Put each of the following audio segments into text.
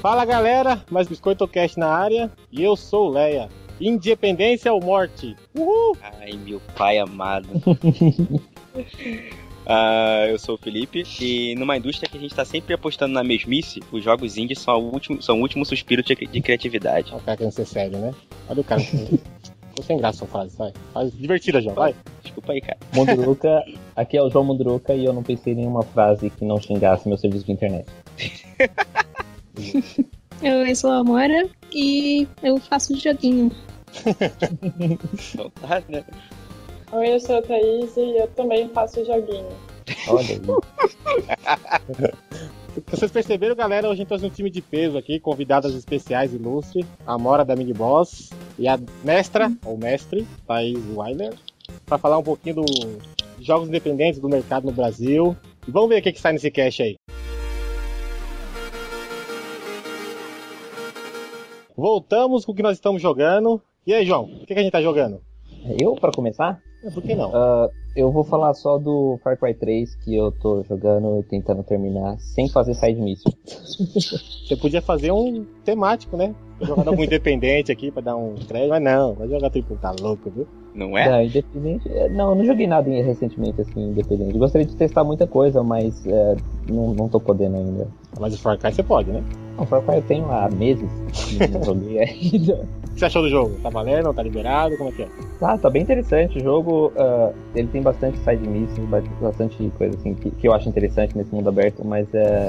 Fala galera, mais Biscoito Cast na área e eu sou o Leia. Independência ou morte? Uhul! Ai, meu pai amado. Ah, eu sou o Felipe e numa indústria que a gente tá sempre apostando na mesmice, os jogos indies são, o último, são o último suspiro de, de criatividade. Olha o cara querendo ser sério, né? Olha o cara. Tô sem graça frase, vai. Faz divertida, João, vai. Desculpa aí, cara. Munduruca, aqui é o João Munduruca e eu não pensei em nenhuma frase que não xingasse meu serviço de internet. Eu sou a Amora e eu faço joguinho. Então tá, né? Oi, eu sou a Thaís e eu também faço joguinho. Olha aí. Vocês perceberam, galera? Hoje a gente trouxe um time de peso aqui, convidadas especiais ilustres, a Mora da Mini Boss e a mestra, ou mestre, Thaís Weiler, para falar um pouquinho dos jogos independentes do mercado no Brasil. E vamos ver o que, que sai nesse cast aí. Voltamos com o que nós estamos jogando. E aí, João, o que, que a gente tá jogando? Eu, pra começar, É, Por que não? ah, eu vou falar só do Far Cry 3 que eu tô jogando e tentando terminar sem fazer side mission. Você podia fazer um temático, né? Jogar algum independente aqui pra dar um crédito, mas não, vai jogar triplo, tá louco, viu? Não é? Da independente, é, não, eu não joguei nada em- recentemente assim, independente. Gostaria de testar muita coisa, mas é, não, não tô podendo ainda. Mas o Far Cry você pode, né? Não, Far Cry eu tenho há meses, não joguei ainda. O que você achou do jogo? Tá valendo? Tá liberado? Como é que é? Tá, tá bem interessante o jogo. ah, ele tem bastante side missions, ba- bastante coisa assim que, que eu acho interessante nesse mundo aberto, mas é,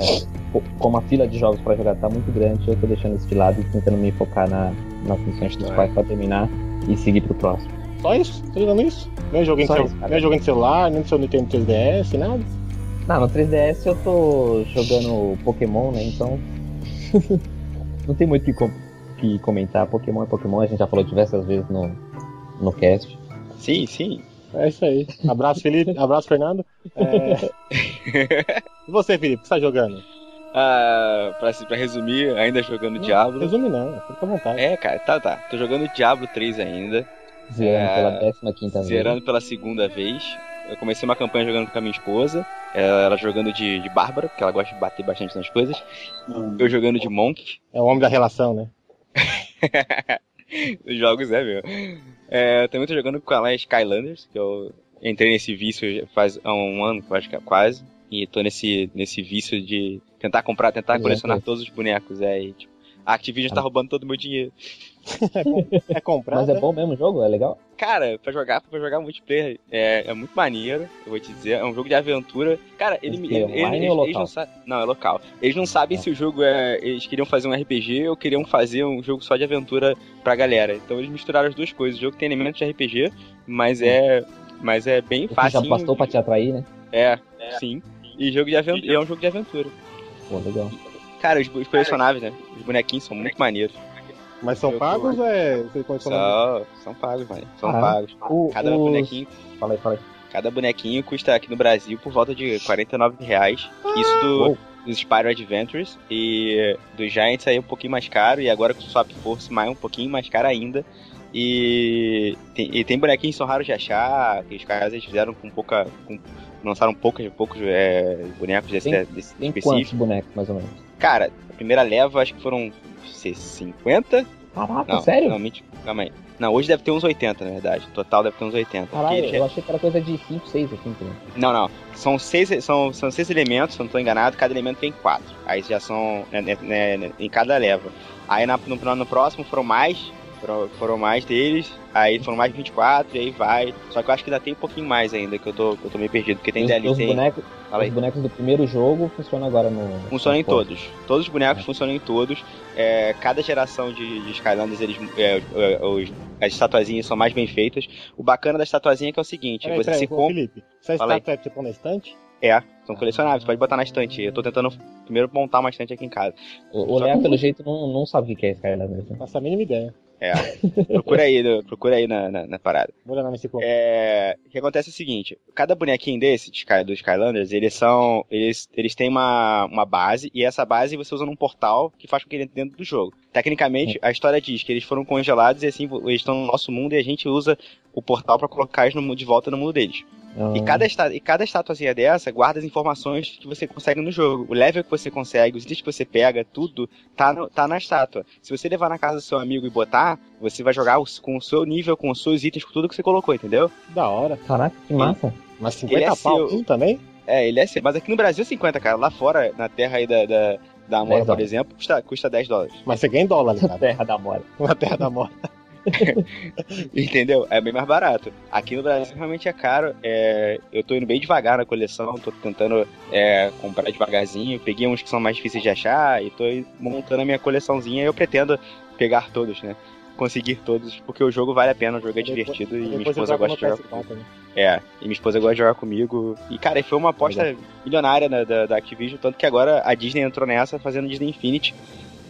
co- como a fila de jogos pra jogar tá muito grande, eu tô deixando isso de lado e tentando me focar na, nas missões principais pra terminar e seguir pro próximo. Só isso? Tá jogando isso? Nem joguinho, Só de, isso, cel... cara. nem joguinho de celular, nem do seu Nintendo 3DS, nada? Não, no 3DS eu tô jogando Pokémon, né? Então. não tem muito o que, com- que comentar. Pokémon é Pokémon, a gente já falou diversas vezes no, no cast. Sim, sim. É isso aí. Abraço, Felipe. Abraço, Fernando. É... e você, Felipe, o que você tá jogando? Ah, pra, pra resumir, ainda jogando Diablo. Resume não, fica à vontade. É, cara, tá, tá. Tô jogando Diablo 3 ainda. Zerando É, pela 15 vez. Zerando pela segunda vez. Eu comecei uma campanha jogando com a minha esposa. Ela jogando de, de Bárbara, porque ela gosta de bater bastante nas coisas. Eu jogando de Monk. É o homem da relação, né? Os jogos é meu. É, eu também tô jogando com a Skylanders, que eu entrei nesse vício faz há um ano, acho que é quase. E tô nesse, nesse vício de tentar comprar, tentar Pois é, colecionar pois. todos os bonecos. É, e, tipo, a Activision tá roubando todo o meu dinheiro. É comprar. Mas é bom mesmo o jogo? É legal? Cara, pra jogar, pra jogar multiplayer é, é muito maneiro, eu vou te dizer. É um jogo de aventura. Cara, ele, ele, é ele- eles, não sabem. Não, é local. Eles não sabem Ah. se o jogo é. Eles queriam fazer um RPG ou queriam fazer um jogo só de aventura pra galera. Então eles misturaram as duas coisas. O jogo tem elementos de RPG, mas é. Mas é bem fácil. já bastou pra te atrair, né? É, sim. E jogo de aventura. É um jogo de aventura. Pô, legal. Cara, os, os colecionáveis, né? Os bonequinhos são muito maneiros. Mas são pagos ou é. Você coleciona- São, são pagos, mano. São Ah. pagos. O, Cada os- bonequinho Fala aí, fala aí. Cada bonequinho custa aqui no Brasil por volta de 49 reais. Isso do, Uou. dos Spyro Adventures. E dos Giants aí um pouquinho mais caro. E agora com o Swap Force mais um pouquinho mais caro ainda. E tem, e tem bonequinhos que são raros de achar. Que os caras eles fizeram com pouca. Com, lançaram poucos, poucos é, bonecos desse, Tem- desse Tem específico. quantos bonecos, mais ou menos? Cara, a primeira leva acho que foram 50. Caraca, Não, sério? Não, mentira. Calma aí. Não, hoje deve ter uns 80, na verdade. Total deve ter uns 80. porque Caralho, já- eu achei que era coisa de 5, 6, assim, também. Não, não. São seis, são, são seis elementos, se eu não tô enganado, cada elemento tem quatro. Aí já são né, né, né, em cada leva. Aí na- no, no próximo foram mais, foram, foram mais deles, aí foram mais 24, e aí vai. Só que eu acho que ainda tem um pouquinho mais ainda, que eu tô, que eu tô meio perdido, porque tem os, DLC. os aí. os bonecos do primeiro jogo funcionam agora no. Funciona em todos. Todos os bonecos É. funcionam em todos. É, cada geração de, de Skylanders, eles, é, é, os- as estatuazinhas são mais bem feitas. O bacana da estatuazinha é que é o seguinte: Peraí, você peraí, se compra. Felipe. Essa estátua é tipo na estante? É, são colecionáveis, pode botar na estante. Eu tô tentando primeiro montar uma estante aqui em casa. O, Léo, que- pelo jeito, não, não sabe o que é Skylanders. né? Faço a mínima ideia. É. Procura aí, procura aí na, na, na parada. Vou olhar nesse corpo. É, o que acontece é o seguinte: cada bonequinho desse, dos Skylanders, eles são. Eles, eles têm uma, uma base, e essa base você usa num portal que faz com que ele entre dentro do jogo. Tecnicamente, a história diz que eles foram congelados e assim, eles estão no nosso mundo e a gente usa o portal pra colocar eles no mundo- de volta no mundo deles. Ah, E cada, esta, e cada estatuazinha dessa guarda as informações que você consegue no jogo. O level que você consegue, os itens que você pega, tudo tá, no- tá na estátua. Se você levar na casa do seu amigo e botar, você vai jogar os- com o seu nível, com os seus itens, com tudo que você colocou, entendeu? Da hora. Caraca, que massa. Mas Ele 50 é pau seu. também? É, ele é assim. Mas aqui no Brasil é 50, cara. Lá fora, na terra aí da, da, da Amora, 10 por exemplo, custa, custa 10 dólares. Mas você ganha em dólar, ligado? Terra da Mora. Na terra da morte. Entendeu? É bem mais barato. Aqui no Brasil realmente é caro. É, eu tô indo bem devagar na coleção, tô tentando é, comprar devagarzinho. Peguei uns que são mais difíceis de achar e tô montando a minha coleçãozinha e eu pretendo pegar todos, né? Conseguir todos, porque o jogo vale a pena, o jogo é divertido e minha esposa gosta de jogar PS4, né? É, e minha esposa gosta de jogar comigo. E, cara, foi uma aposta milionária né, da, da Activision, tanto que agora a Disney entrou nessa fazendo Disney Infinity.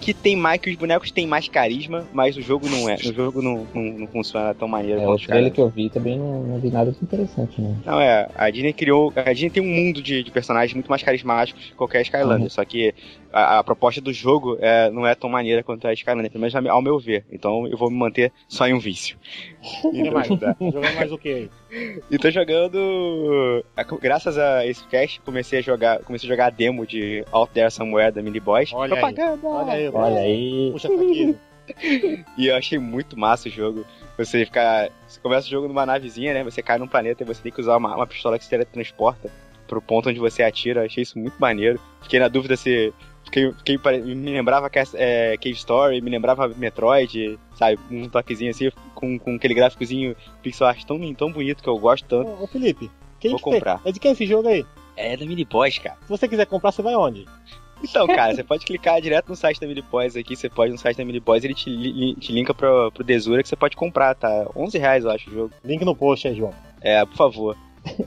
Que tem mais, que os bonecos têm mais carisma, mas o jogo não é. O jogo não, não, não funciona tão maneiro É, o trailer que eu vi também não, não vi nada de interessante, né? Não, é. A Disney criou. A Disney tem um mundo de, de personagens muito mais carismáticos que qualquer Skylander. Uhum. Só que a, a proposta do jogo é, não é tão maneira quanto a Skylander, pelo menos ao meu ver. Então eu vou me manter só em um vício. E mais? Jogando mais o que aí? E tô jogando. Graças a esse cast, comecei a jogar. Comecei a jogar a demo de Out There Somewhere da Mini Boys. Olha aí. Propaganda! Olha aí, Olha aí. Puxa aqui. E eu achei muito massa o jogo. Você ficar. Você começa o jogo numa navezinha, né? Você cai num planeta e você tem que usar uma, uma pistola que se teletransporta pro ponto onde você atira. Eu achei isso muito maneiro. Fiquei na dúvida se. Fiquei, fiquei pare- me lembrava é, Cave Story, me lembrava Metroid, sabe? Um toquezinho assim, com, com aquele gráficozinho pixel art tão, tão bonito que eu gosto tanto. Ô, ô, Felipe, quem Vou que tem? comprar. É de quem é esse jogo aí? É da Mini Boys, cara. Se você quiser comprar, você vai onde? Então, cara, você pode clicar direto no site da Mini Boys aqui, você pode no site da Mini Boys, ele te, li- te linka pro, pro Desura que você pode comprar, tá? 11 reais, eu acho, o jogo. Link no post aí, João. É, por favor.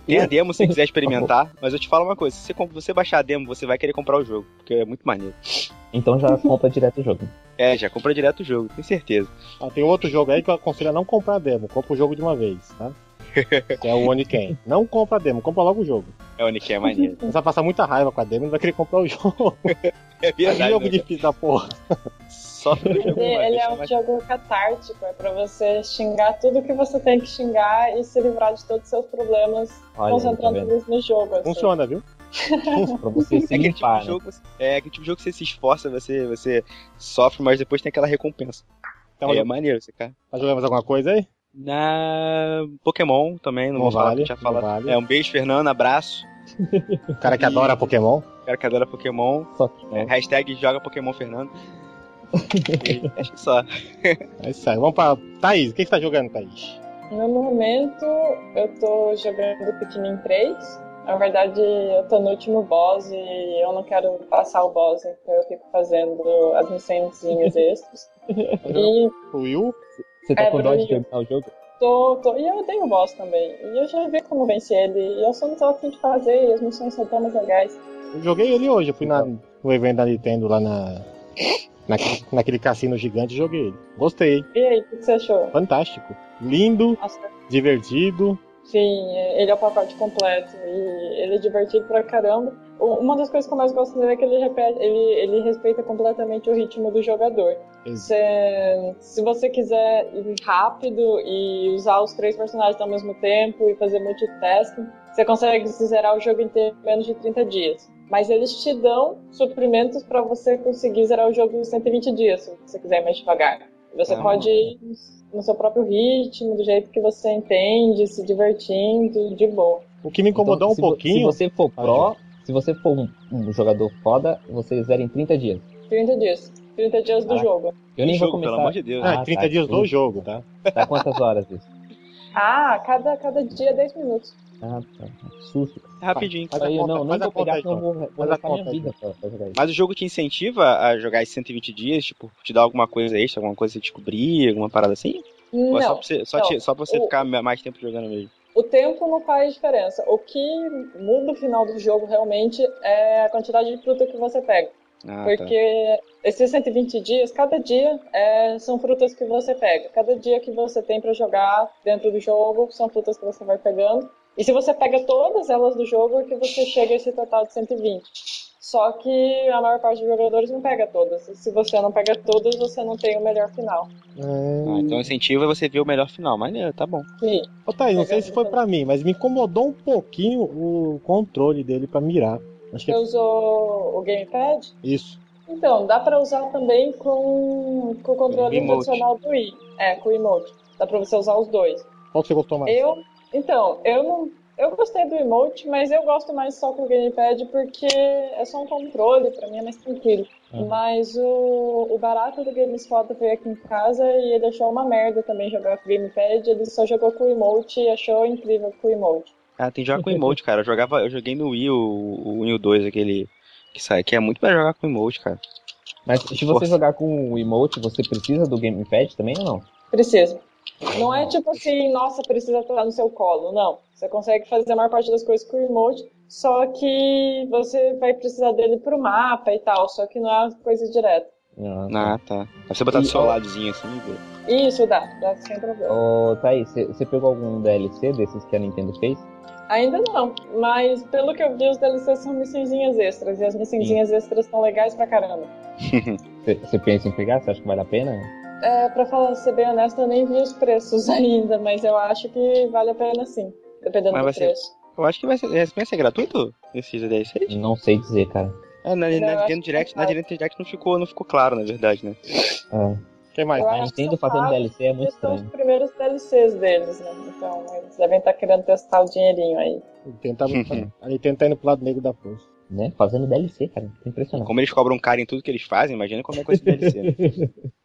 Tem a demo se você quiser experimentar, mas eu te falo uma coisa, se você, baixar a demo, você vai querer comprar o jogo, porque é muito maneiro. Então já compra direto o jogo. É, já compra direto o jogo, tenho certeza. Ah, tem outro jogo aí que eu aconselho a não comprar demo. Compra o jogo de uma vez, tá? Que é o Oniken. Não compra demo, compra logo o jogo. É o Nick, é maneiro. Você vai passar muita raiva com a demo e não vai querer comprar o jogo. É verdade, jogo né? difícil da porra. Só no jogo Ele, ele vez, é um mas- jogo catártico, é pra você xingar tudo que você tem que xingar e se livrar de todos os seus problemas, Olha tá concentrando vendo? tudo no jogo. Assim. Funciona, viu? Pra você se É aquele, tipo limpar, de né? jogo, é aquele tipo de jogo que você se esforça, você, você sofre, mas depois tem aquela recompensa. Então, Aí é maneiro, você cara. Tá jogando mais alguma coisa aí? Na Pokémon também, não, Não vou falar vale, que falado. vale. É um beijo, Fernando, abraço. O cara que adora Pokémon. Cara que adora Pokémon. Só que, É, hashtag joga Pokémon Fernando. Acho que só. É isso aí. Vamos pra. Thaís, o que você tá jogando, Thaís? No momento, eu tô jogando Pikmin 3. Na verdade, eu tô no último boss e eu não quero passar o boss, então eu fico fazendo as missõezinhas extras. E O Will? Você tá É, com dó de terminar o jogo? tô, tô, e eu odeio o boss também. E eu já vi como vencer ele. E eu só não tô afim de fazer, e as missões são tão mais legais. Eu joguei ele hoje. Eu fui na, no evento da Nintendo lá na. Naquele, naquele cassino gigante joguei ele. Gostei. E aí, o que você achou? Fantástico. Lindo, Nossa, divertido. Sim, ele é o pacote completo e ele é divertido pra caramba. Uma das coisas que eu mais gosto dele é que ele, repete, ele, ele respeita completamente o ritmo do jogador. Você- se você quiser ir rápido e usar os três personagens ao mesmo tempo e fazer multitasking, você consegue zerar o jogo inteiro em menos de 30 dias. Mas eles te dão suprimentos pra você conseguir zerar o jogo em 120 dias, se você quiser ir mais devagar. Você Ah. pode ir no seu próprio ritmo, do jeito que você entende, se divertindo, de boa. O que me incomodou Então, um se pouquinho. Se você for Ah, pro, se você for um, um jogador foda, você zera em 30 dias. 30 dias. 30 dias do Caraca. jogo. Eu nem jogo, vou pelo começar. amor de Deus. Ah, Ah, 30 tá. dias do jogo, tá? Tá quantas horas isso? Ah, cada, cada dia 10 minutos. Ah, tá. Susto. Rapidinho. Faz a Aí, conta, não, não faz a vou pegar, então. vou, vou Faz a conta vida. Mas o jogo te incentiva a jogar esses 120 dias, tipo, te dá alguma coisa extra, alguma coisa que você descobrir, alguma parada assim? Ou é só Não, pra você, só não. te- só pra você O- ficar mais tempo jogando mesmo? o tempo não faz diferença. O que muda o final do jogo realmente é a quantidade de fruta que você pega. Ah, tá. Porque esses 120 dias, cada dia é, são frutas que você pega. Cada dia que você tem pra jogar dentro do jogo são frutas que você vai pegando. E se você pega todas elas do jogo, é que você chega a esse total de 120. Só que a maior parte dos jogadores não pega todas. E se você não pega todas, você não tem o melhor final. Ah, então o incentivo é você ver o melhor final. Maneiro, tá bom. E Ô, Thaís, não sei se foi pra mim, mas me incomodou um pouquinho o controle dele pra mirar. Acho que você é usou o gamepad? isso. Então, dá pra usar também com, com o controle tradicional do Wii. É, com o emote. Dá pra você usar os dois. Qual que você gostou mais? Eu, então, eu não. Eu gostei do emote, mas eu gosto mais só com o gamepad porque é só um controle, pra mim é mais tranquilo. Uhum. Mas o, o barato do GameSpot veio aqui em casa e ele achou uma merda também jogar com o gamepad. Ele só jogou com o emote e achou incrível com o emote. Ah, tem que jogar com emote, cara. Eu, jogava, eu joguei no Wii o, o Wii 2, aquele que sai, que é muito melhor jogar com emote, cara. Mas se você Força. jogar com o emote, você precisa do gamepad também ou não? Precisa. Não é tipo assim, nossa, precisa estar no seu colo. Não. Você consegue fazer a maior parte das coisas com o emote, só que você vai precisar dele pro mapa e tal. Só que não é uma coisa direta. Ah, Ah, tá. Aí você botar do E- seu ladozinho assim e ver. Isso dá, dá sem problema. Ô, Thaís, você- pegou algum DLC desses que a Nintendo fez? Ainda não, mas pelo que eu vi, os DLCs são missõezinhas extras. E as missõezinhas extras são legais pra caramba. Você você pensa em pegar? Você acha que vale a pena? É, pra falar, ser bem honesto, eu nem vi os preços ainda, mas eu acho que vale a pena sim. Dependendo Mas do vai ser- preço. Eu acho que vai ser, vai ser gratuito esses DLCs. Não sei dizer, cara. É, na, Não, na que Direct, na vai. Direct Direct não ficou, não ficou claro, na verdade, né? Ah, Quem mais? A que Nintendo são fazendo DLC é muito Esses são os estranho. primeiros DLCs deles, né? Então, eles devem estar querendo testar o dinheirinho aí. A Nintendo tá, a Nintendo tá indo pro lado negro da força. Né? Fazendo DLC, cara. Impressionante. Como eles cobram caro em tudo que eles fazem, imagina como é com esse DLC. né?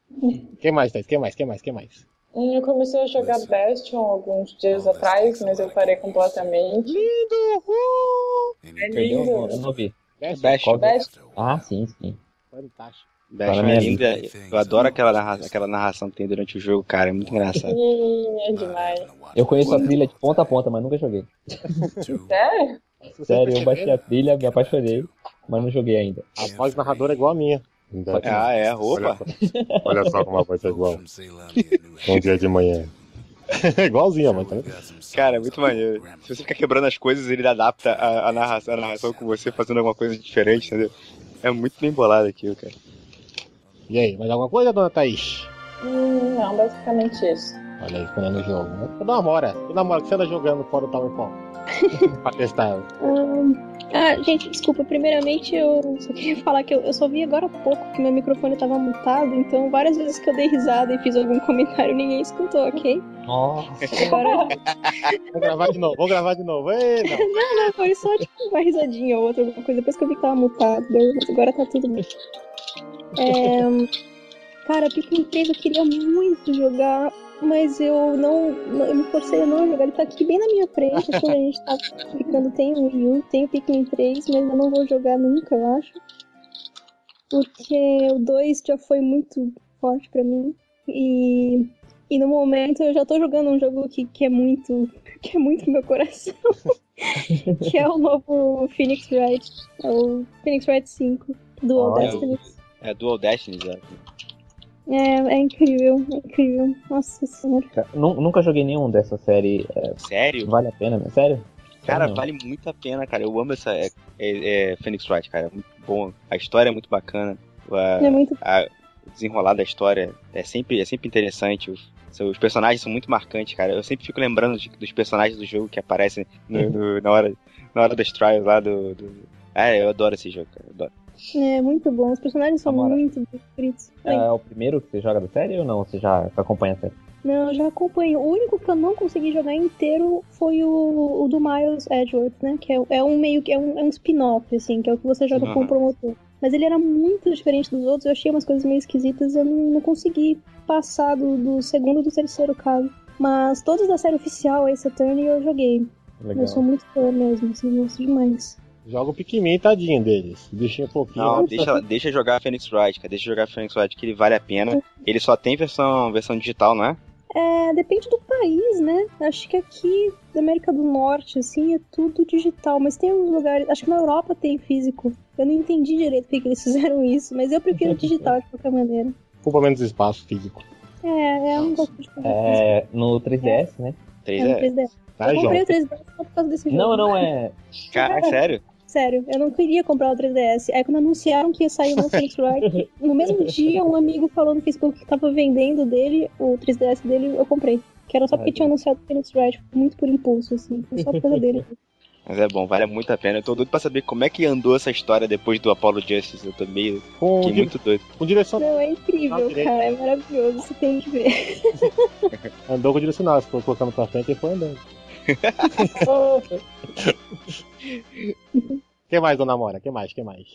Quem mais, Thaís? Quem mais? Quem mais? Quem mais? Hum, Eu comecei a jogar Bastion alguns dias atrás, mas eu parei completamente. Lindo! Uh! É lindo. Eu não vi. Best, Bastion. Bastion. Ah, sim, sim. fantástico. Bastion na é linda. Eu adoro aquela, narra aquela narração que tem durante o jogo, cara. É muito engraçado. É demais. Eu conheço a trilha de ponta a ponta, mas nunca joguei. Sério? Sério, eu baixei a trilha, me apaixonei, mas não joguei ainda. A voz narradora é igual a minha. Ah, é? Opa! Olha só como a voz é igual. Um dia de manhã. Igualzinha, mas tá vendo? Cara, é muito maneiro. Se você ficar quebrando as coisas, ele adapta a, a narração, a narração com você fazendo alguma coisa diferente, entendeu? É muito bem bolado aquilo, cara. E aí, mais alguma coisa, dona Thaís? Hum, não, basicamente isso. Olha aí, escolhendo o jogo, né? Eu namora. Eu namoro, que você anda jogando fora do Towerfall. pra testar ela. Ahn, ah, gente, desculpa. Primeiramente, eu só queria falar que eu, eu só vi agora há pouco que meu microfone tava mutado, então várias vezes que eu dei risada e fiz algum comentário, ninguém escutou, ok? Nossa. Agora Vamos gravar de novo, vamos gravar de novo. Ei, não. não, foi só tipo uma risadinha ou outra, alguma coisa. Depois que eu vi que tava mutado, agora tá tudo bem. É, cara, Pikmin 3 eu queria muito jogar, mas eu não, não- Eu me forcei a não jogar. Ele tá aqui bem na minha frente. Quando a gente tá ficando, tem o Wii U, tem o Pikmin 3, mas eu não vou jogar nunca, eu acho. Porque o 2 já foi muito forte pra mim. E. E no momento eu já tô jogando um jogo que, que é muito. que é muito meu coração. que é o novo Phoenix Wright. É o Phoenix Wright 5 do Olha. Destiny. É Dual Destiny, já. É, é incrível, é incrível. Nossa senhora. Nunca joguei nenhum dessa série. É, Sério? vale a pena, sério? Cara, Sério? vale muito a pena, cara. Eu amo essa é, é, é, Phoenix Wright, cara. É muito bom. A história é muito bacana. A- É muito. a- o desenrolar da história é sempre, é sempre interessante. Os, os personagens são muito marcantes, cara. Eu sempre fico lembrando de- dos personagens do jogo que aparecem no- no- na, hora, na hora das trials lá do. do... Ah, eu adoro esse jogo, cara. Eu adoro. É muito bom. Os personagens são Amora. muito bem escritos. É, é o primeiro que você joga da série ou não? Você já acompanha a série? Não, eu já acompanho. O único que eu não consegui jogar inteiro foi o, o do Miles Edgeworth, né? Que é, é um meio que é um, é um spin-off, assim, que é o que você joga com Uhum. o promotor. Mas ele era muito diferente dos outros, eu achei umas coisas meio esquisitas, eu não, não consegui passar do, do segundo e do terceiro caso. Mas todos da série oficial, Ace Attorney, eu joguei. Legal. Eu sou muito fã mesmo, assim, gosto demais. Joga o Pikmin, tadinho deles. Bichinho fofinho. Não, deixa, deixa jogar Phoenix Wright, cara. Deixa jogar Phoenix Wright que ele vale a pena. Ele só tem versão, versão digital, não é? É, depende do país, né? Acho que aqui da América do Norte, assim, é tudo digital. Mas tem alguns lugares. Acho que na Europa tem físico. Eu não entendi direito por que que eles fizeram isso, mas eu prefiro digital de qualquer maneira. Ocupa menos espaço físico. É, eu não gosto de É, no 3DS, né? 3 isso. É, é. no 3DS. Tá, eu comprei o 3DS só por causa desse jogo. Não, não é. Cara, sério? Sério, eu não queria comprar o 3DS. Aí quando anunciaram que ia sair o Phoenix Wright, no mesmo dia um amigo falou no Facebook que tava vendendo dele, o 3DS dele, eu comprei. Que era só porque tinha anunciado o Phoenix Wright, muito por impulso, assim. Foi só por causa dele. Mas é bom, vale muito a pena. Eu tô doido pra saber como é que andou essa história depois do Apollo Justice. Eu tô meio. Com, Fiquei muito doido. com direção. Não, é incrível, cara. É maravilhoso. Você tem que ver. Andou com direcional, se for colocando pra frente, ele foi andando. que mais, dona Mora? que mais? que mais?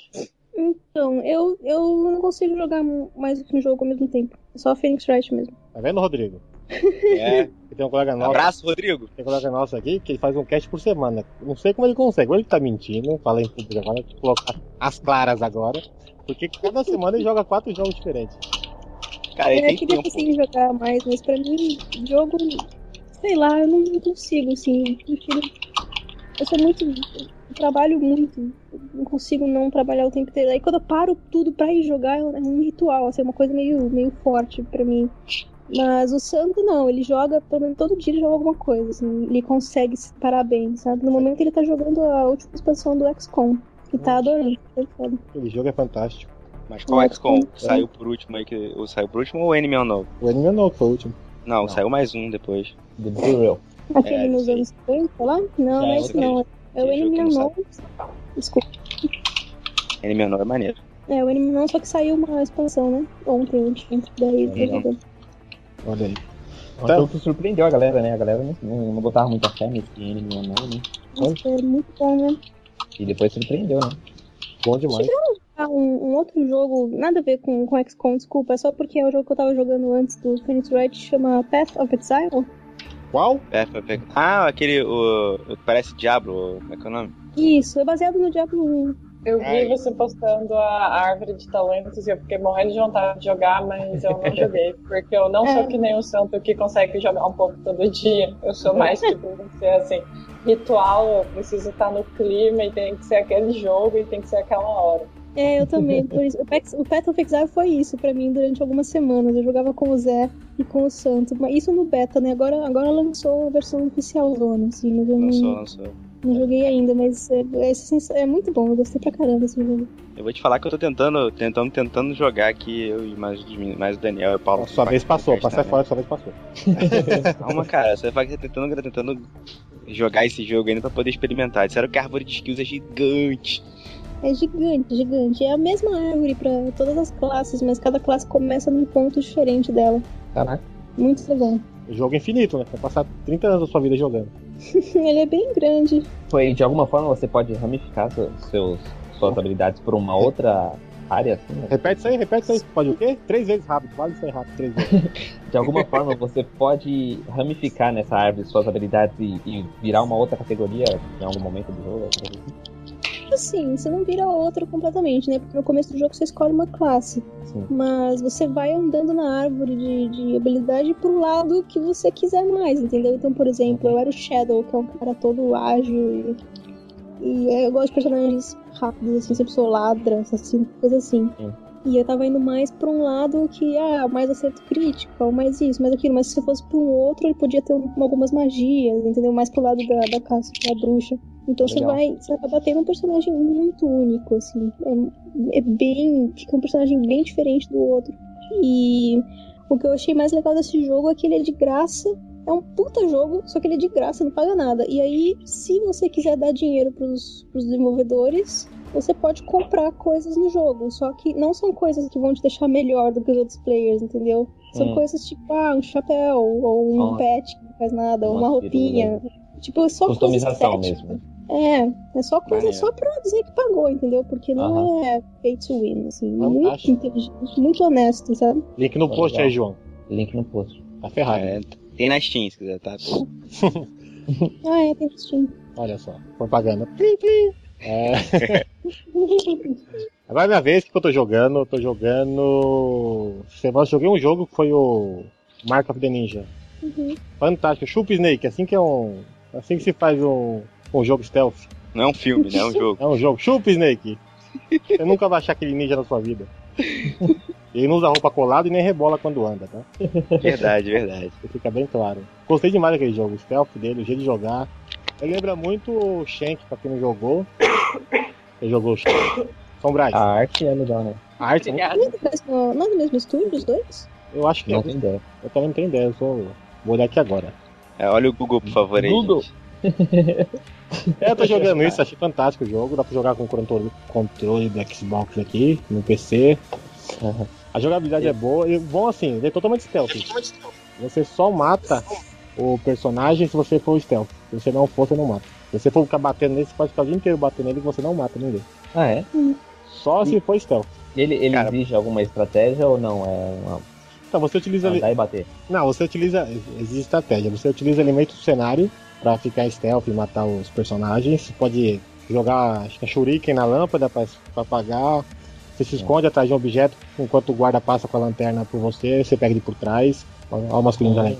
Então, eu, eu não consigo jogar mais do que um jogo ao mesmo tempo. É só Phoenix Wright mesmo. Tá vendo, Rodrigo? É. Tem um colega nosso. Abraço, Rodrigo. Tem um colega nosso aqui que ele faz um cast por semana. Não sei como ele consegue. Ou ele tá mentindo, fala em público agora, colocar as claras agora. Porque cada semana ele joga quatro jogos diferentes. Cara, eu tem queria conseguir jogar mais, mas pra mim, jogo, sei lá, eu não, consigo, assim. Eu sou muito. Eu trabalho muito. eu Não consigo não trabalhar o tempo inteiro. Aí quando eu paro tudo pra ir jogar, é um ritual, assim, é uma coisa meio, meio forte pra mim. Mas o Santo não, ele joga, pelo menos todo dia ele joga alguma coisa, assim, ele consegue se parar bem, sabe? No momento ele tá jogando a última expansão do XCOM, e tá adorando, foi foda. Aquele jogo é fantástico. Mas qual XCOM que saiu por último aí? Que, ou saiu por último ou o Enemy Unknown? O anime não, que foi o último. Não, Não. saiu mais um depois. The Bureau. Aquele É, nos anos 50 lá? Não, não é isso outro não. É o Enemy Unknown. Desculpa. Enemy Unknown é maneiro. É, o Enemy Unknown, só que saiu uma expansão, né? Ontem, ontem. Daí Legal. jogando. Olha aí. Um Tá. jogo que surpreendeu a galera, né? A galera não, não, não botava muita fé nesse anime não, né? Nossa, é muito bom, né? E depois surpreendeu, né? Bom demais. Ah, um, um outro jogo, nada a ver com, com XCOM, desculpa, é só porque é o jogo que eu tava jogando antes do Phoenix Wright, chama Path of Exile. Qual? É, Ah, aquele. O, o que parece Diablo. Como é que é o nome? Isso, é baseado no Diablo 1. Eu vi Ai. você postando a árvore de talentos e eu fiquei morrendo de vontade de jogar, mas eu não joguei. Porque eu não É. sou que nem o santo que consegue jogar um pouco todo dia. Eu sou mais tipo, ser assim, ritual, eu preciso estar no clima e tem que ser aquele jogo e tem que ser aquela hora. É, eu também. Por isso, o, Path, o Path of Exile foi isso pra mim durante algumas semanas. Eu jogava com o Zé e com o Santo. Mas isso no beta, né? Agora, agora lançou a versão oficial zona, assim, mas eu Lançou, não, lançou. não joguei ainda, mas é, é, sens- é muito bom, eu gostei pra caramba desse jogo. Eu vou te falar que eu tô tentando, tentando, tentando jogar aqui, eu e mais, mais o Daniel e o Paulo. A sua vez passou, passar Tá, fora, sua vez passou. né? Calma, cara, você vai tentando, tentando jogar esse jogo ainda pra poder experimentar. Disseram que a árvore de skills é gigante. É gigante, gigante. É a mesma árvore pra todas as classes, mas cada classe começa num ponto diferente dela. Caraca. Muito legal. Jogo infinito, né? Vai passar 30 anos da sua vida jogando. Ele é bem grande. Foi, de alguma forma você pode ramificar seus, seus- suas habilidades por uma outra área, assim, né? Repete isso aí, repete isso aí. Pode o quê? Três vezes rápido. Vale isso aí rápido, três vezes. De alguma forma você pode ramificar nessa árvore suas habilidades e, e virar uma outra categoria em algum momento do jogo. Coisa assim. Você não vira outro completamente, né? Porque no começo do jogo você escolhe uma classe. Sim. Mas você vai andando na árvore de, de habilidade pro lado que você quiser mais, entendeu? Então, por exemplo, eu era o Shadow, que é um cara todo ágil e, e eu gosto de personagens rápidos, assim, sempre sou ladra, assim, coisa assim. Sim. E eu tava indo mais pra um lado que, ah, mais acerto crítico, ou mais isso, mais aquilo. Mas se fosse pra um outro, ele podia ter um- algumas magias, entendeu? Mais pro lado da, da caça, da bruxa. Então você vai, você acaba tendo um personagem muito único, assim. É, é bem. Fica um personagem bem diferente do outro. E o que eu achei mais legal desse jogo é que ele é de graça. É um puta jogo, só que ele é de graça, não paga nada. E aí, se você quiser dar dinheiro pros, pros desenvolvedores, você pode comprar coisas no jogo. Só que não são coisas que vão te deixar melhor do que os outros players, entendeu? São Hum. coisas tipo, ah, um chapéu, ou um Uma- pet que não faz nada, ou uma uma roupinha. Tipo, só Customização mesmo. É, é só coisa Maneiro. só pra dizer que pagou, entendeu? Porque não é pay to win, assim. Muito Fantástico. inteligente, muito honesto, sabe? Link no post aí, João. Link no post. Tá ferrado. É, tem na Steam, se quiser, tá? Ah, é, tem Steam. Olha só. Propaganda. Plim, plim. É. Agora é minha vez, que eu tô jogando? Eu tô jogando. Semana eu joguei um jogo que foi o Mark of the Ninja. Uhum. Fantástico. Chupa Snake, assim que é um. Assim que se faz um, um jogo stealth. Não é um filme, né? É um jogo. É um jogo. Chupa Snake! Você nunca vai achar aquele ninja na sua vida. Ele não usa roupa colada e nem rebola quando anda, tá? Verdade, verdade. Isso fica bem claro. Gostei demais daquele jogo, o stealth dele, o jeito de jogar. Ele lembra muito o Shank, pra quem não jogou. Você jogou Sombrais. A arte é legal, né? A arte não é mesmo, não é do mesmo estúdio, os dois? Eu acho que não é. tem ideia. Eu também não tenho ideia, eu sou... vou olhar aqui agora. É, olha o Google, por favor, aí. Google. É, eu tô jogando isso, achei fantástico o jogo. Dá pra jogar com o controle, controle do Xbox aqui, no PC. A jogabilidade é boa e bom assim, ele é totalmente stealth. Você só mata o personagem se você for stealth. Se você não for, você não mata. Se você for ficar batendo nele, você pode ficar o dia inteiro batendo nele e você não mata ninguém. Ah, é? Só se for stealth. Ele, ele Cara- exige alguma estratégia ou não? É uma... Então você utiliza andar e bater? Não, você utiliza. Existe estratégia. Você utiliza elementos do cenário pra ficar stealth e matar os personagens. Você pode jogar, acho que é shuriken na lâmpada pra, pra apagar. Você se esconde atrás de um objeto enquanto o guarda passa com a lanterna por você. Você pega ele por trás. Olha o masculino ali.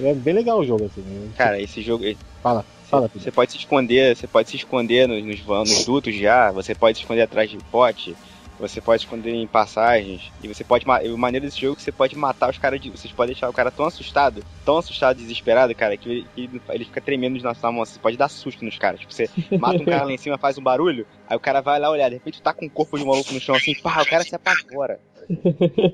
É bem legal o jogo, assim. Cara, esse jogo. Fala, fala. Você pode se esconder, você pode se esconder nos, nos, nos dutos já, você pode se esconder atrás de pote, você pode esconder em passagens, e você pode. e O maneiro desse jogo é que você pode matar os caras de. Vocês podem deixar o cara tão assustado, tão assustado, desesperado, cara, que ele, ele- ele fica tremendo na sua mão. Você pode dar susto nos caras. Tipo, você mata um cara lá em cima, faz um barulho, aí o cara vai lá olhar, de repente tu tá com o corpo de um maluco no chão assim, pá, o cara se apavora.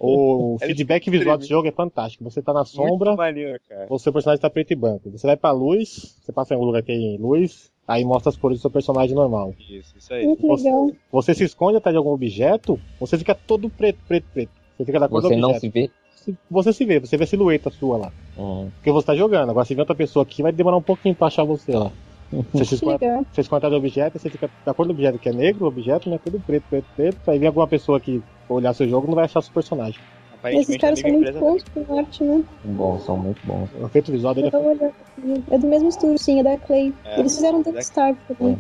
O feedback visual do jogo é fantástico. Você tá na sombra, maneiro, o seu personagem tá preto e branco. Você vai pra luz, você passa em um lugar que tem luz, aí mostra as cores do seu personagem normal. Isso, isso aí. Legal. Você se esconde atrás de algum objeto, você fica todo preto, preto, preto. Você fica da cor Você do não objeto. se vê? Você se vê, você vê a silhueta sua lá. Hum. Porque você tá jogando. Agora se vê outra pessoa aqui, vai demorar um pouquinho pra achar você lá. Você se esconde, você se esconde atrás do objeto, você fica da cor do objeto, que é negro, o objeto, né? Tudo preto, preto, preto. Aí vem alguma pessoa que olhar seu jogo não vai achar seu personagem. Esses caras são muito bons com arte, né? Bom, são muito bons. O efeito visual dele é. É do mesmo estúdio, sim, é da Clay. É, Eles fizeram da- Death Star também.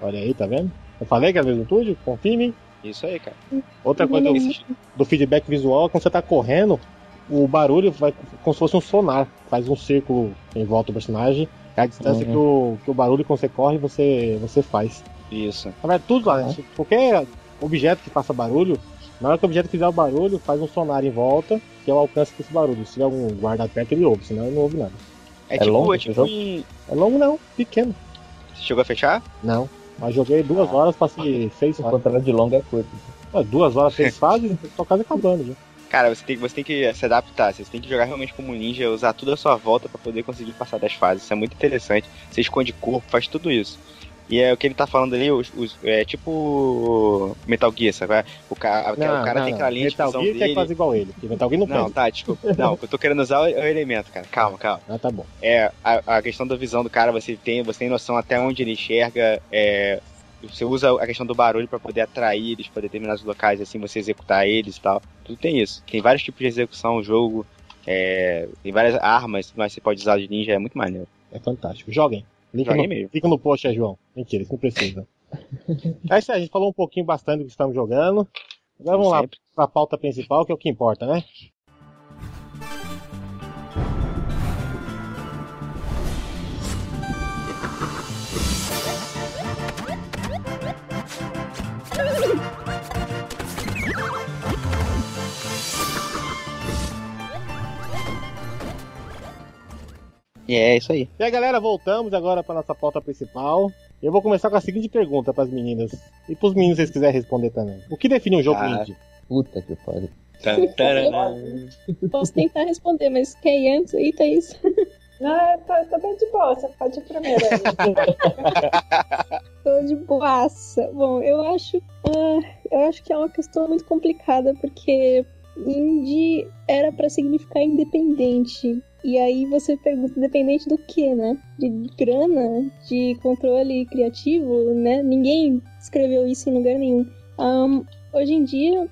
Olha aí, tá vendo? Eu falei que era mesmo estúdio? Mim. Isso aí, cara. Outra coisa do, do feedback visual é quando você tá correndo, o barulho vai como se fosse um sonar. Faz um círculo em volta do personagem. É a distância Uhum. que, o, que o barulho, quando você corre, você, você faz. Isso. Verdade, tudo lá, né? Qualquer objeto que faça barulho, na hora que o objeto fizer o barulho, faz um sonar em volta, que é o alcance desse barulho. Se tiver algum guarda perto, ele ouve, senão ele não ouve nada. É, É tipo, longo é tipo em. É longo não, pequeno. Você chegou a fechar? Não. Mas joguei duas Ah. horas, passei seis O fases. contrário de longo é curto. Ah, Duas horas, seis fases, tô quase acabando já. Cara, você tem, você tem que se adaptar, você tem que jogar realmente como ninja, usar tudo à sua volta pra poder conseguir passar das fases. Isso é muito interessante. Você esconde corpo, faz tudo isso. E é o que ele tá falando ali, os, os- é tipo Metal Gear, sabe? O, ca, o cara tem aquela linha Metal de visão Gear que é dele. quase igual ele. porque Metal Gear não, Não, pega. tá, desculpa. Não, eu tô querendo usar o, o elemento, cara. Calma, calma. Ah, tá bom. É, a, a questão da visão do cara, você tem, você tem noção até onde ele enxerga. É, você usa a questão do barulho pra poder atrair eles pra determinados locais, assim, você executar eles e tal. Tudo tem isso. Tem vários tipos de execução no jogo. é, tem várias armas, mas você pode usar de ninja, é muito maneiro. É fantástico. Joguem. Link no, mesmo. Fica no post aí, João. Mentira, isso não precisa. é isso aí, a gente falou um pouquinho bastante do que estamos jogando. Agora vamos lá Sempre. pra pauta principal, que é o que importa, né? É isso aí. E aí, galera, voltamos agora para nossa pauta principal. Eu vou começar com a seguinte pergunta para as meninas. E para os meninos, se vocês quiserem responder também. O que define um jogo Ah. indie? Puta que pariu. Posso tentar responder, mas quer ir antes aí, Thaís? Não, tá, tá bem de boa, você pode ir primeiro. Tô de boaça. Bom, eu acho, ah, eu acho que é uma questão muito complicada, porque indie era pra significar independente. E aí você pergunta, independente do que, né? De grana, de controle criativo, né? Ninguém escreveu isso em lugar nenhum. Ahn, hoje em dia,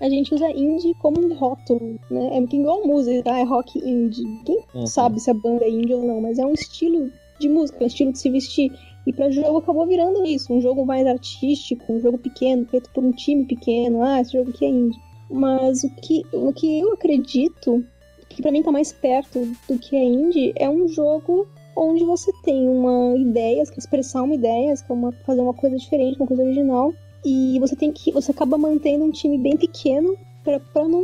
a gente usa indie como um rótulo, né? É igual música, tá? É rock indie. Quem Uhum. sabe se a banda é indie ou não, mas é um estilo de música, um estilo de se vestir. E pra jogo acabou virando isso, um jogo mais artístico, um jogo pequeno, feito por um time pequeno. Ah, esse jogo aqui é indie. Mas o que, o que eu acredito, que pra mim tá mais perto do que é indie, é um jogo onde você tem uma ideia, você quer expressar uma ideia, você quer uma- fazer uma coisa diferente, uma coisa original. E você tem que. Você acaba mantendo um time bem pequeno pra, pra não.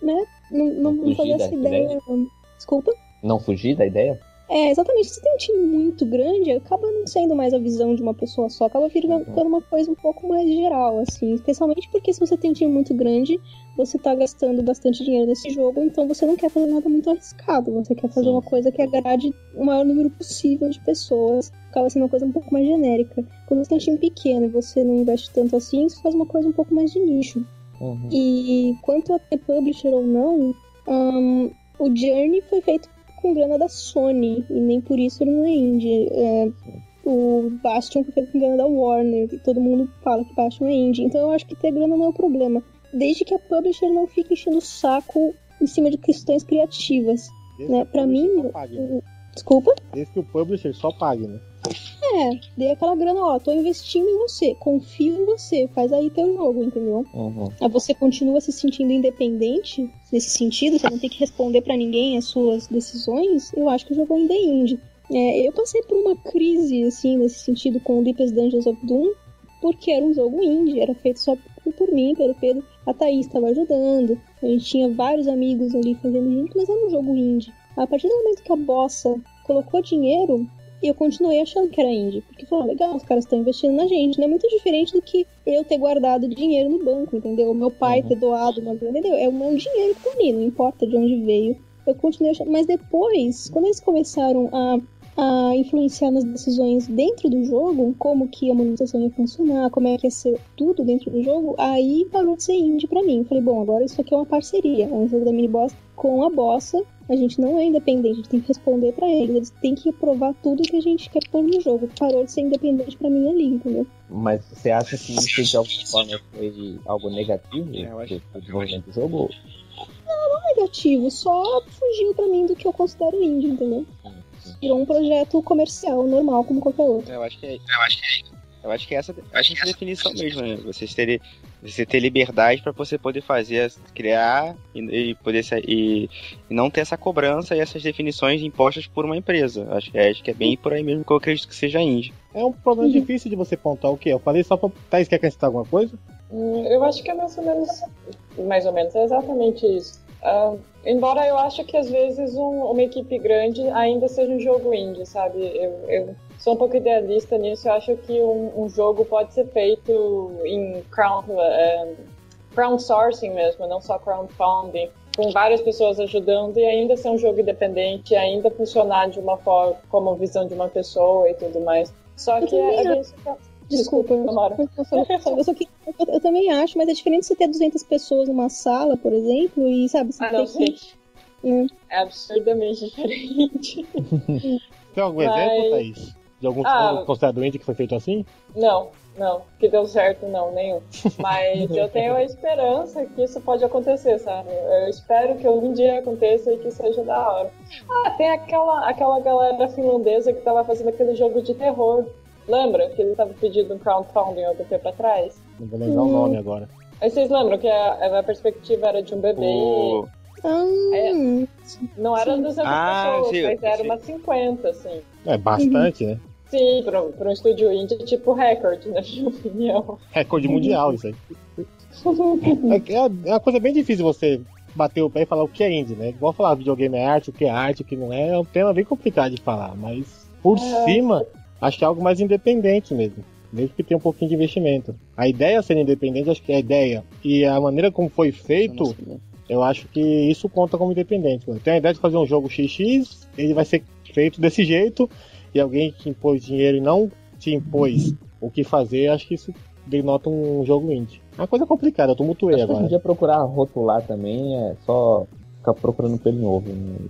né? Não, não, não Fugir fazer essa ideia. Desculpa? Não fugir da ideia? É, exatamente. Se tem um time muito grande, acaba não sendo mais a visão de uma pessoa só, acaba ficando uma coisa um pouco mais geral, assim. Especialmente porque se você tem um time muito grande, você tá gastando bastante dinheiro nesse jogo, então você não quer fazer nada muito arriscado. Você quer fazer Sim. uma coisa que agrade o maior número possível de pessoas. Acaba sendo uma coisa um pouco mais genérica. Quando você tem um time pequeno e você não investe tanto assim, você faz uma coisa um pouco mais de nicho. Uhum. E quanto a ter publisher ou não, um, o Journey foi feito com grana da Sony, e nem por isso ele não é indie. É, o Bastion foi feito com grana da Warner, e todo mundo fala que Bastion é indie. Então eu acho que ter grana não é o problema. Desde que a publisher não fique enchendo o saco em cima de questões criativas. né? Pra mim. Pague, né? Desculpa? Desde que o publisher só pague, né? É, dei aquela grana, ó, tô investindo em você, confio em você, faz aí teu jogo, entendeu? Uhum. Aí você continua se sentindo independente nesse sentido, você não tem que responder para ninguém as suas decisões, eu acho que o jogo ainda é indie. É, eu passei por uma crise, assim, nesse sentido com o Deepest Dungeons of Doom, porque era um jogo indie, era feito só por mim, pelo Pedro. A Thaís estava ajudando, a gente tinha vários amigos ali fazendo junto, mas era um jogo indie. A partir do momento que a Bossa colocou dinheiro, e eu continuei achando que era indie. Porque falou, ah, legal, os caras estão investindo na gente. Não é muito diferente do que eu ter guardado dinheiro no banco, entendeu? Meu pai uhum. ter doado uma grana, entendeu? É o meu dinheiro que tá ali, não importa de onde veio. Eu continuei achando. Mas depois, quando eles começaram a a influenciar nas decisões dentro do jogo, como que a monetização ia funcionar, como é que ia ser tudo dentro do jogo, aí parou de ser indie pra mim. Falei, bom, agora isso aqui é uma parceria, é um jogo da mini boss com a bossa. A gente não é independente, a gente tem que responder para eles, eles têm que aprovar tudo que a gente quer pôr no jogo. Parou de ser independente para mim ali, entendeu? Mas você acha que isso de alguma forma foi algo negativo é, eu acho... do desenvolvimento do jogo? Não, não negativo, só fugiu para mim do que eu considero indie, entendeu? Virou um projeto comercial normal como qualquer outro. Eu acho que é, eu acho que é eu acho que essa, acho que essa definição mesmo, né? Vocês terem você ter liberdade para você poder fazer, criar e, e poder e, e, não ter essa cobrança e essas definições impostas por uma empresa. Acho que, é, acho que é bem por aí mesmo que eu acredito que seja indie. É um problema uhum. difícil de você pontuar o que? Eu falei só pra. Thaís, quer acrescentar alguma coisa? Hum, eu acho que é mais ou menos. Mais ou menos, é exatamente isso. Uh, embora eu acho que às vezes um, uma equipe grande ainda seja um jogo indie, sabe? Eu, eu sou um pouco idealista nisso. Eu acho que um, um jogo pode ser feito em crowd, uh, crowdsourcing mesmo, não só crowdfunding, com várias pessoas ajudando e ainda ser um jogo independente, ainda funcionar de uma forma como visão de uma pessoa e tudo mais. Só que a, a gente Desculpa, Amara. Eu, eu, eu, também acho, mas é diferente você ter 200 pessoas numa sala, por exemplo, e sabe, você ah, não, que... é. é absurdamente diferente. Tem algum mas... exemplo, Thaís? De algum ah, considerado indie que foi feito assim? Não, não. Que deu certo, não, nenhum. Mas eu tenho a esperança que isso pode acontecer, sabe? Eu espero que algum dia aconteça e que seja da hora. Ah, tem aquela, aquela galera finlandesa que tava fazendo aquele jogo de terror Lembra que ele estava pedindo um crowdfunding algum tempo atrás? Não vou lembrar hum. o nome agora. Aí vocês lembram que a, a perspectiva era de um bebê? O... É, não era 200 ah, pessoas, sim, mas era sim. umas 50, assim. É bastante, uhum. né? Sim, para um estúdio indie, tipo recorde, na minha opinião. Recorde mundial, isso aí. É, é, é uma coisa bem difícil você bater o pé e falar o que é indie, né? Igual falar videogame é arte, o que é arte, o que não é, é um tema bem complicado de falar, mas por é. cima acho que é algo mais independente mesmo. Mesmo que tenha um pouquinho de investimento. A ideia ser independente, acho que é a ideia. E a maneira como foi feito, eu acho que isso conta como independente. Tem a ideia de fazer um jogo XX, ele vai ser feito desse jeito, e alguém que impôs dinheiro e não te impôs o que fazer, acho que isso denota um jogo indie. É uma coisa complicada, eu tumultuei agora. Se um dia procurar rotular também, é só ficar procurando pelo novo. Né?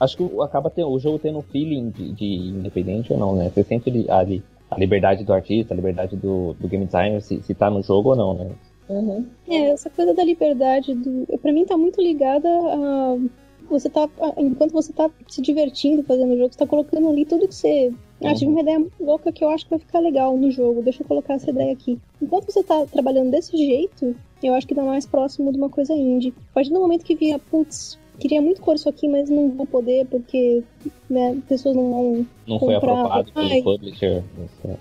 acho que acaba tendo, o jogo tendo um feeling de, de, independente ou não, né? Você sente ali a liberdade do artista, a liberdade do, do game designer, se, se tá no jogo ou não, né? Uhum. É, essa coisa da liberdade, do, pra mim tá muito ligada a. Você tá. enquanto você tá se divertindo fazendo o jogo, você tá colocando ali tudo que você. Ah, tive uma ideia muito louca que eu acho que vai ficar legal no jogo. Deixa eu colocar essa ideia aqui. Enquanto você tá trabalhando desse jeito, eu acho que dá mais próximo de uma coisa indie. A partir do momento que via, putz, queria muito pôr isso aqui, mas não vou poder porque né, pessoas não vão. Não comprar. foi aprovado pelo Ai. publisher. Não,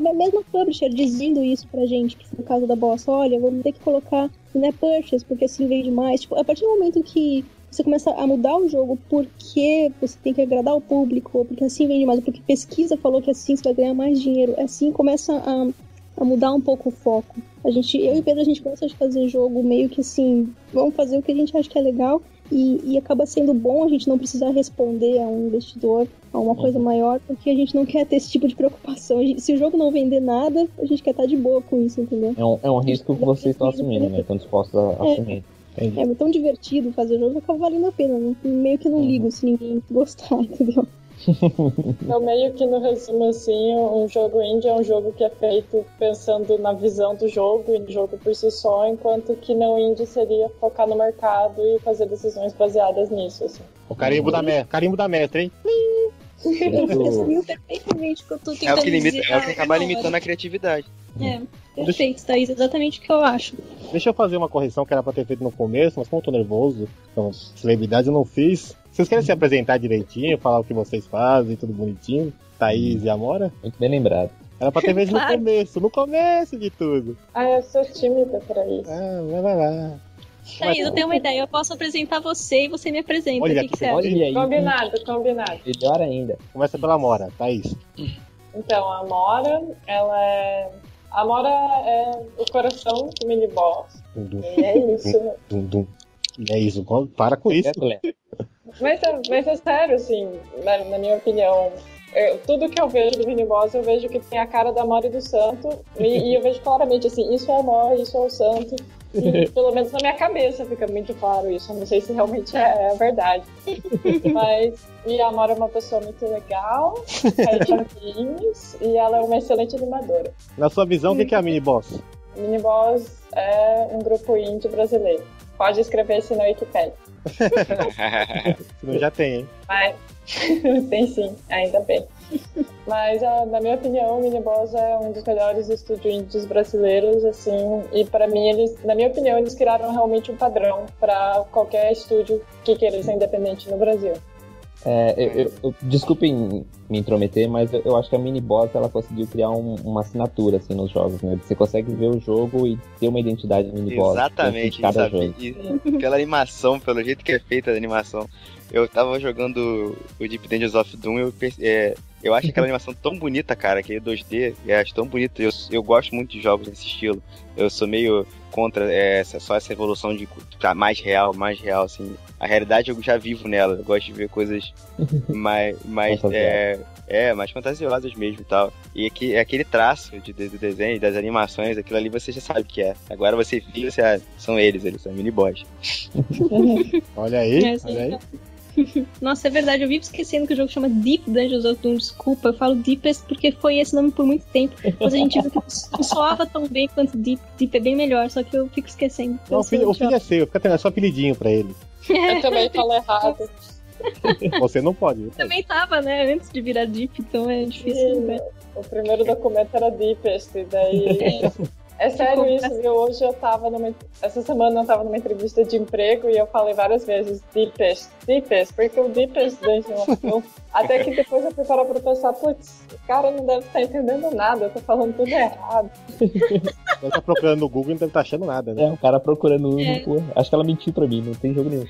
mas mesmo a publisher dizendo isso pra gente, que foi o caso da bossa, olha, vamos ter que colocar né, purchase, porque assim vem demais. Tipo, a partir do momento que você começa a mudar o jogo porque você tem que agradar o público, porque assim vende mais, porque pesquisa falou que assim você vai ganhar mais dinheiro. Assim começa a, a mudar um pouco o foco. A gente, eu e o Pedro, a gente começa a fazer jogo meio que assim, vamos fazer o que a gente acha que é legal e, e, acaba sendo bom a gente não precisar responder a um investidor, a uma coisa maior, porque a gente não quer ter esse tipo de preocupação. Gente, se o jogo não vender nada, a gente quer estar de boa com isso, entendeu? É um, é um risco que vocês estão assumindo, né? Estão dispostos a é. assumir. Entendi. É tão divertido fazer o jogo, acaba valendo a pena. Né? Meio que não uhum. ligo se ninguém gostar, entendeu? Então, meio que no resumo, assim, um jogo indie é um jogo que é feito pensando na visão do jogo e no jogo por si só, enquanto que não indie seria focar no mercado e fazer decisões baseadas nisso, assim. O carimbo da mestra, carimbo da mestra, hein? perfeitamente o que eu tô tentando é o que limita, dizer. É o que acaba limitando a criatividade. É, perfeito, Thaís, exatamente o que eu acho. Deixa eu fazer uma correção que era pra ter feito no começo, mas como eu tô nervoso, então, celebridade eu não fiz. Vocês querem se apresentar direitinho, falar o que vocês fazem, tudo bonitinho? Thaís e Amora? Muito bem lembrado. Era pra ter feito claro. no começo, no começo de tudo. Ah, eu sou tímida pra isso. Ah, vai, vai lá. Thaís, eu tenho uma ideia. Eu posso apresentar você e você me apresenta. Olha, o que, que você acha? Aí. Combinado, combinado. Melhor ainda. Começa pela Amora, Thaís. Então, a Amora, ela é. A Amora é o coração do mini boss. Dum, dum. E é isso. Dum, dum. É isso, para com isso. Mas, é, mas é sério, assim, na, na minha opinião. Eu, tudo que eu vejo do Miniboss, eu vejo que tem a cara da Mori do Santo. E, e, eu vejo claramente, assim, isso é a Mori, isso é o Santo. E, pelo menos na minha cabeça fica muito claro isso. Eu não sei se realmente é, é verdade. Mas. E a Mori é uma pessoa muito legal, faz e ela é uma excelente animadora. Na sua visão, o que é a Miniboss? Miniboss é um grupo indie brasileiro. Pode escrever isso na Wikipedia. Senão já tem, hein? Mas, tem sim, ainda bem. Mas, uh, na minha opinião, o Miniboss é um dos melhores estúdios indies brasileiros, assim, e para mim, eles, na minha opinião, eles criaram realmente um padrão para qualquer estúdio que queira ser independente no Brasil. É, eu, eu, eu, desculpem me intrometer, mas eu, eu, acho que a mini boss ela conseguiu criar um, uma assinatura assim nos jogos, né? Você consegue ver o jogo e ter uma identidade mini boss. Exatamente, cada jogo. E, pela animação, pelo jeito que é feita a animação. Eu tava jogando o Deep Dungeons of Doom, eu, é, eu acho aquela animação tão bonita, cara, aquele 2D, eu acho tão bonito. Eu, eu gosto muito de jogos desse estilo. Eu sou meio contra essa, só essa evolução de pra mais real, mais real, assim. A realidade eu já vivo nela. Eu gosto de ver coisas mais, mais é, é, mais fantasiosas mesmo e tal. E aqui, é aquele traço de, de, do desenho, das animações, aquilo ali você já sabe o que é. Agora você viu, você, ah, são eles, eles são mini boss. olha aí, é, olha aí. Nossa, é verdade, eu vivo esquecendo que o jogo chama Deep Dungeons of Doom. Desculpa, eu falo Deepest porque foi esse nome por muito tempo. Mas a gente viu que não soava tão bem quanto Deep. Deep é bem melhor, só que eu fico esquecendo. Não, o filho, o filho é seu, fica tendo só apelidinho pra ele. Eu também falo errado. Você não pode. Eu também tava, né? Antes de virar Deep, então é difícil. Né? O primeiro documento era Deepest, e daí. É sério isso, viu? Hoje eu tava numa. Essa semana eu tava numa entrevista de emprego e eu falei várias vezes deepest, deepest, porque o deepest da informação. Até que depois eu fui parar pra pensar, putz, o cara não deve estar entendendo nada, eu tô falando tudo errado. Ele tá procurando no Google e não deve estar achando nada, né? É, o cara procurando é. no Acho que ela mentiu pra mim, não tem jogo nenhum.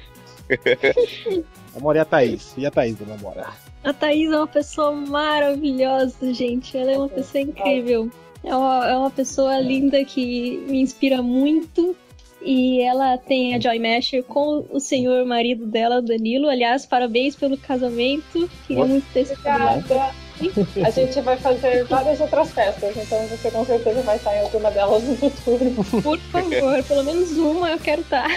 Amor, e a Thaís? E a Thaís, dona Amora? A Thaís é uma pessoa maravilhosa, gente. Ela é uma pessoa incrível. É uma, é uma pessoa linda que me inspira muito. E ela tem a Joy Masher com o senhor marido dela, Danilo. Aliás, parabéns pelo casamento. Queria muito ter esse A gente vai fazer várias outras festas, então você com certeza vai estar em alguma delas no futuro. Por favor, pelo menos uma eu quero estar.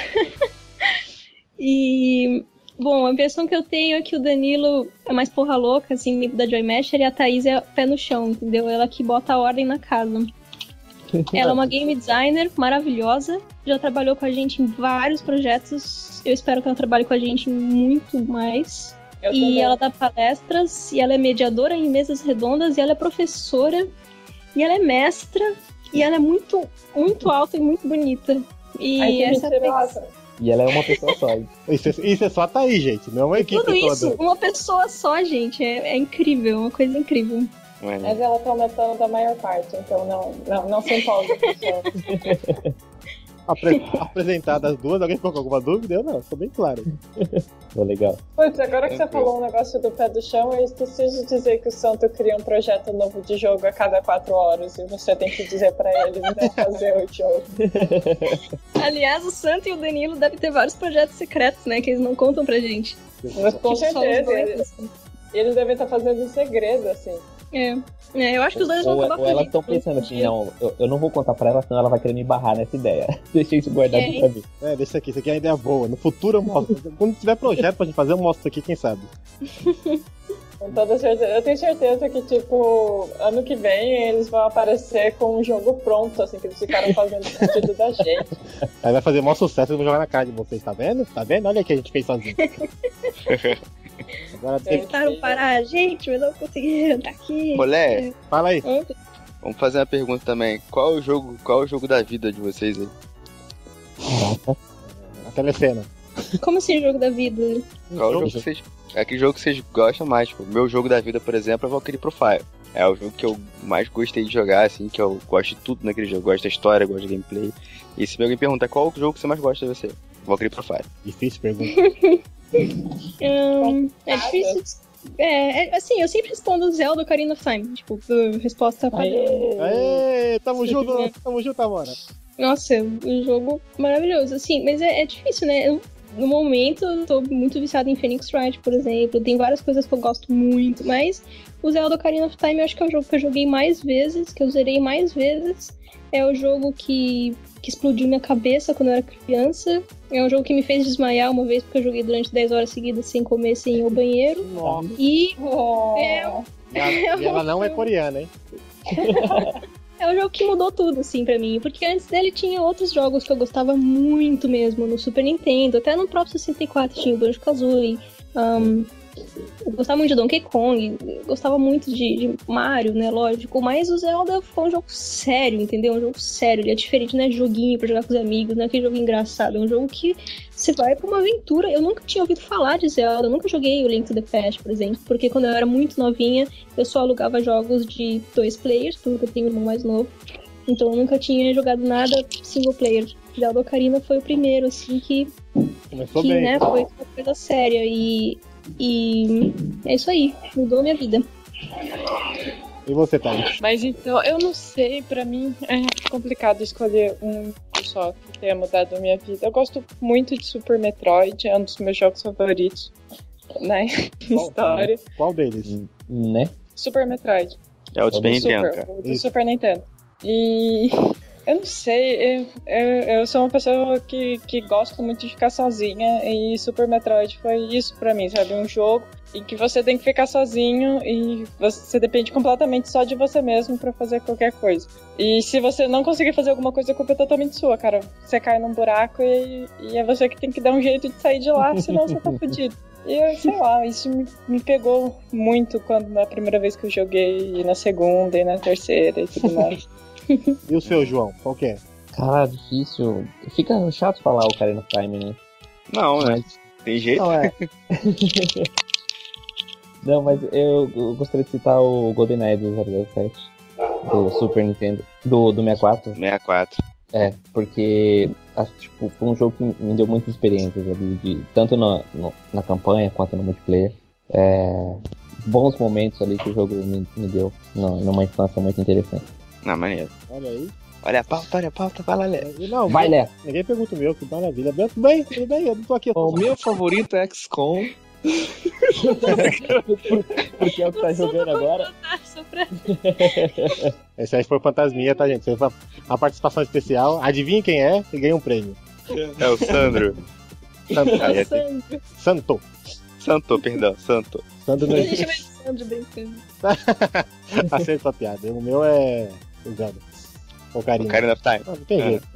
e Bom, a impressão que eu tenho é que o Danilo é mais porra louca, assim, da Joy Masher, e a Thaís é pé no chão, entendeu? Ela que bota a ordem na casa. Ela é uma game designer maravilhosa, já trabalhou com a gente em vários projetos. Eu espero que ela trabalhe com a gente muito mais. Eu e também. ela dá palestras, e ela é mediadora em mesas redondas, e ela é professora, e ela é mestra, e ela é muito, muito alta e muito bonita. E Ai, essa é a e ela é uma pessoa só. isso, é, isso é só a Thaís, gente, não é uma equipe Tudo isso, uma pessoa só, gente, é, é incrível, uma coisa incrível. É. Mas ela tá aumentando da maior parte, então não, não, não se empolgue, apre apresentadas as duas, alguém ficou com alguma dúvida? Eu não, ficou bem claro. Foi legal. Putz, agora que você falou um negócio do pé do chão, eu esqueci de dizer que o Santo cria um projeto novo de jogo a cada quatro horas e você tem que dizer pra ele não fazer o jogo. Aliás, o Santo e o Danilo devem ter vários projetos secretos, né? Que eles não contam pra gente. Mas com certeza, eles, eles devem estar fazendo em segredo, assim. É. É, eu acho que os dois vão Ou, acabar ou elas estão pensando assim, não, eu, eu não vou contar pra ela, senão ela vai querer me barrar nessa ideia. Deixa isso guardado É. pra mim. É, deixa aqui, isso aqui é uma ideia boa. No futuro eu mostro. Quando tiver projeto pra gente fazer, eu mostro aqui, quem sabe. Com toda certeza. Eu tenho certeza que, tipo, ano que vem eles vão aparecer com um jogo pronto, assim, que eles ficaram fazendo sentido da gente. Aí vai fazer maior sucesso, eu vou jogar na cara de vocês, tá vendo? Tá vendo? Olha o que a gente fez sozinho. Agora tem... Tentaram parar a gente, mas não conseguiram. Tá aqui. Mulher, Fala aí. vamos fazer uma pergunta também. Qual é o jogo, qual é o jogo da vida de vocês aí? A telecena. Como assim, jogo da vida? Qual é o Jogo. jogo que vocês. É aquele jogo que vocês gostam mais, tipo, meu jogo da vida, por exemplo, é Valkyrie Profile. É o jogo que eu mais gostei de jogar, assim, que eu gosto de tudo naquele jogo. Gosto da história, gosto de gameplay. E se alguém perguntar qual é o jogo que você mais gosta de você? Valkyrie Profile. Difícil pergunta. Hum, é difícil. É, é, assim, eu sempre respondo Zelda Ocarina of Time. Tipo, resposta padrão. Aê, tamo junto, tamo junto, Amora. Nossa, um jogo maravilhoso. Assim, mas é, é difícil, né? Eu- no momento, eu tô muito viciada em Phoenix Wright, por exemplo. Tem várias coisas que eu gosto muito, mas o Zelda Ocarina of Time eu acho que é o jogo que eu joguei mais vezes, que eu zerei mais vezes. É o jogo que, que explodiu minha cabeça quando eu era criança. É um jogo que me fez desmaiar uma vez porque eu joguei durante 10 horas seguidas sem comer, sem ir ao banheiro. Nossa. E Oh. É. E ela- e ela não é coreana, hein? É um jogo que mudou tudo, assim, pra mim. Porque antes dele tinha outros jogos que eu gostava muito mesmo, no Super Nintendo, até no próprio 64 tinha o Banjo-Kazooie. Um, eu gostava muito de Donkey Kong, gostava muito de, de Mario, né, lógico. Mas o Zelda foi um jogo sério, entendeu? Um jogo sério, ele é diferente, não é joguinho pra jogar com os amigos, não é aquele jogo engraçado. É um jogo que você vai pra uma aventura. Eu nunca tinha ouvido falar de Zelda, eu nunca joguei o Link to the Past, por exemplo, porque quando eu era muito novinha, eu só alugava jogos de dois players, porque eu tenho um irmão mais novo. Então eu nunca tinha jogado nada single player. Zelda Ocarina foi o primeiro, assim, que, Começou que bem. né, foi uma coisa séria. E, e é isso aí, mudou minha vida. E você, Thaís? Mas então, eu não sei, pra mim é complicado escolher um só que tenha mudado a minha vida. Eu gosto muito de Super Metroid, é um dos meus jogos favoritos, né? História. Qual deles? Né? Super Metroid. É o do Super Do Nintendo, Super, cara. o do Isso. Super Nintendo. E eu não sei, eu, eu, eu sou uma pessoa que, que gosta muito de ficar sozinha e Super Metroid foi isso pra mim, sabe? Um jogo em que você tem que ficar sozinho e você depende completamente só de você mesmo pra fazer qualquer coisa. E se você não conseguir fazer alguma coisa, a culpa é totalmente sua, cara. Você cai num buraco e, e é você que tem que dar um jeito de sair de lá, senão você tá fudido. E eu sei lá, isso me, me pegou muito quando na primeira vez que eu joguei, e na segunda e na terceira e tudo mais. E o seu, João? Qual que é? Cara, difícil. Fica chato falar o Ocarina of Time, né? Não, né? Mas, Tem jeito? não, é. não, mas eu, eu gostaria de citar o GoldenEye do 007. Do Super Nintendo. Do, do 64. 64. É, porque acho que tipo, foi um jogo que me deu muitas experiências ali, de, tanto na, no- na campanha quanto no multiplayer. É, bons momentos ali que o jogo me, me deu no- numa infância muito interessante. Não, maneiro. Olha aí. Olha a pauta, olha a pauta, vai lá, Lé. Não, Vai, Lé! Ninguém pergunta o meu, que maravilha. Tudo bem, tudo bem, eu não tô aqui. O meu favorito é XCOM. Porque é o que tá jogando agora. Pra... Esse aí foi fantasminha, tá, gente? Foi uma participação especial. Adivinhe quem é e ganha um prêmio. É o Sandro. Santo. Ah, é. Sandro. Santo. Santo, perdão, Santo. Santo não o Sandro. Acertou a piada. O meu é. O Zelda. O carinho. Ocarina of Time. Não, não tem É. jeito.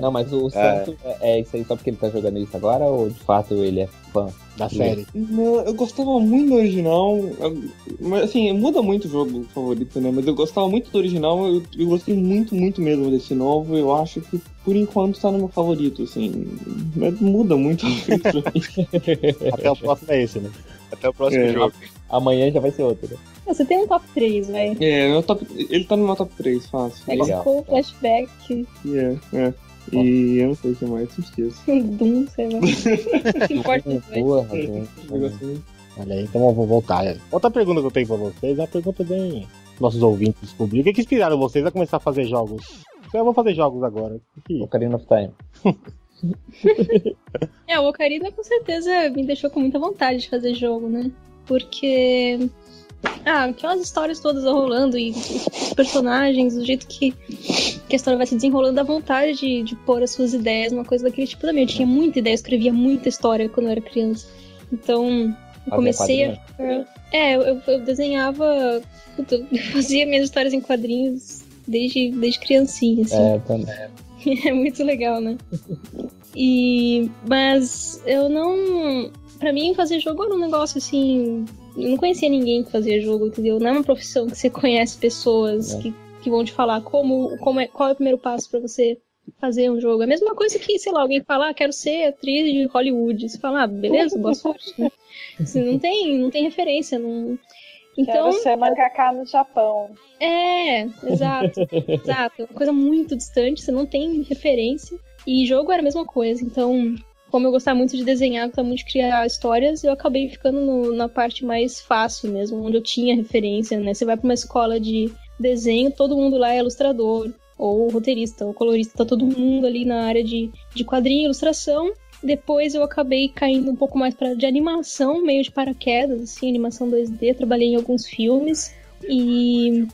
Não, mas o Santo é. é isso aí só porque ele tá jogando isso agora ou de fato ele é fã? Da série. Não, eu gostava muito do original. Mas assim, muda muito o jogo favorito, né? Mas eu gostava muito do original. Eu, eu gostei muito, muito mesmo desse novo. Eu acho que por enquanto tá no meu favorito, assim. Mas muda muito. Até o próximo é esse, né? Até o próximo É. jogo. Amanhã já vai ser outro, né? Você tem um top 3, vai. É, meu top, ele tá no meu top 3, fácil. Legal. Expo, flashback. É, é. E eu não sei o que mais, esqueço. Doom, sei lá. Não importa. Boa, Doom. Olha aí, então eu vou voltar. Outra pergunta que eu tenho pra vocês é uma pergunta bem nossos ouvintes descobrir. O que, que inspiraram vocês a começar a fazer jogos? Eu vou fazer jogos agora. O que- Ocarina of Time. É, o Ocarina com certeza me deixou com muita vontade de fazer jogo, né? Porque. Ah, aquelas histórias todas rolando e os personagens, do jeito que, que a história vai se desenrolando, dá vontade de, de pôr as suas ideias, uma coisa daquele tipo também. Eu tinha muita ideia, eu escrevia muita história quando eu era criança. Então, eu comecei a. É, eu, eu desenhava. Eu fazia minhas histórias em quadrinhos desde, desde criancinha, assim. É, também. É muito legal, né? E. Mas eu não. Pra mim, fazer jogo era um negócio assim. Eu não conhecia ninguém que fazia jogo, entendeu? Não é uma profissão que você conhece pessoas É. que, que vão te falar como, como é, qual é o primeiro passo pra você fazer um jogo. É a mesma coisa que, sei lá, alguém falar, ah, quero ser atriz de Hollywood. Você fala, ah, beleza, boa sorte. né? Assim, não, tem, não tem referência. Não... Então, Quero ser mangaka no Japão. é, exato. exato. É uma coisa muito distante, você não tem referência. E jogo era a mesma coisa. Então, como eu gostava muito de desenhar, gostava muito de criar histórias, eu acabei ficando no- na parte mais fácil mesmo, onde eu tinha referência, né? Você vai pra uma escola de desenho, todo mundo lá é ilustrador, ou roteirista, ou colorista, tá todo mundo ali na área de, de quadrinho e ilustração. Depois eu acabei caindo um pouco mais para de animação, meio de paraquedas, assim, animação 2D, trabalhei em alguns filmes. E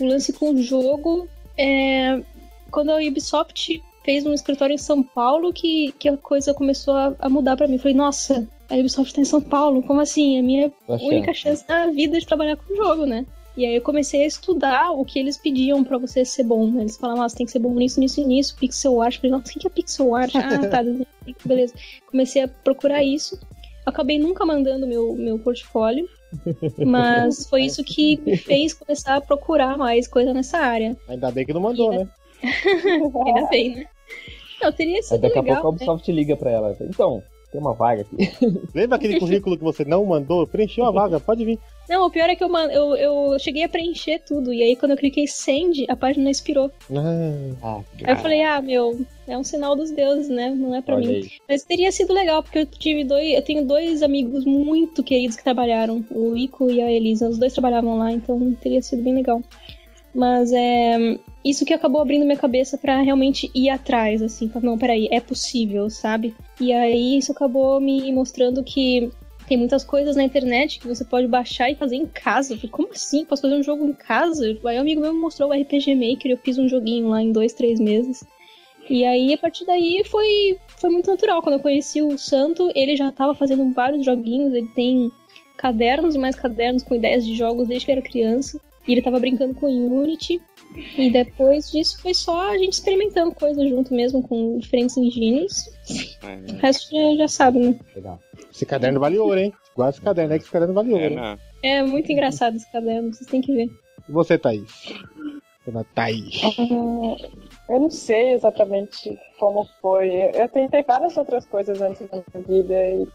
o lance com o jogo é quando a Ubisoft fez um escritório em São Paulo que, que a coisa começou a, a mudar pra mim. Eu falei, nossa, a Ubisoft tá em São Paulo, como assim? É a minha achando. única chance na vida de trabalhar com jogo, né? E aí eu comecei a estudar o que eles pediam pra você ser bom. né? Eles falavam, ah, você tem que ser bom nisso, nisso e nisso, pixel art. Eu falei, nossa, o que é pixel art? Ah, tá, beleza. Comecei a procurar isso. Acabei nunca mandando meu, meu portfólio, mas foi isso que me fez começar a procurar mais coisa nessa área. Ainda bem que não mandou, né? Ainda bem, né? Não, teria Aí sido daqui a legal. pouco a né? Ubisoft liga pra ela. Então, tem uma vaga aqui. Lembra aquele currículo que você não mandou? Preencheu a vaga, pode vir. Não, o pior é que eu, eu, eu cheguei a preencher tudo, e aí quando eu cliquei send, a página expirou. Ah, Ah, Aí eu falei, ah, meu, é um sinal dos deuses, né? Não é pra olha mim. aí. Mas teria sido legal, porque eu tive dois. Eu tenho dois amigos muito queridos que trabalharam, o Ico e a Elisa. Os dois trabalhavam lá, então teria sido bem legal. Mas é. Isso que acabou abrindo minha cabeça pra realmente ir atrás, assim, falar, não, peraí, é possível, sabe? E aí isso acabou me mostrando que tem muitas coisas na internet que você pode baixar e fazer em casa. Falei, como assim? Posso fazer um jogo em casa? Aí um amigo meu me mostrou o RPG Maker, eu fiz um joguinho lá em dois, três meses. E aí, a partir daí, foi, foi muito natural. Quando eu conheci o Santo, ele já tava fazendo vários joguinhos, ele tem cadernos e mais cadernos com ideias de jogos desde que era criança. E ele tava brincando com Unity. E depois disso foi só a gente experimentando coisas junto mesmo com diferentes engines. O resto já, já sabe, né? Legal. esse caderno vale ouro, hein? Guarda esse caderno aí que esse caderno vale É, ouro. hein? não. É muito engraçado esse caderno, vocês têm que ver. E você, Thaís? Dona Thaís. Hum, Eu não sei exatamente como foi. Eu tentei várias outras coisas antes da minha vida e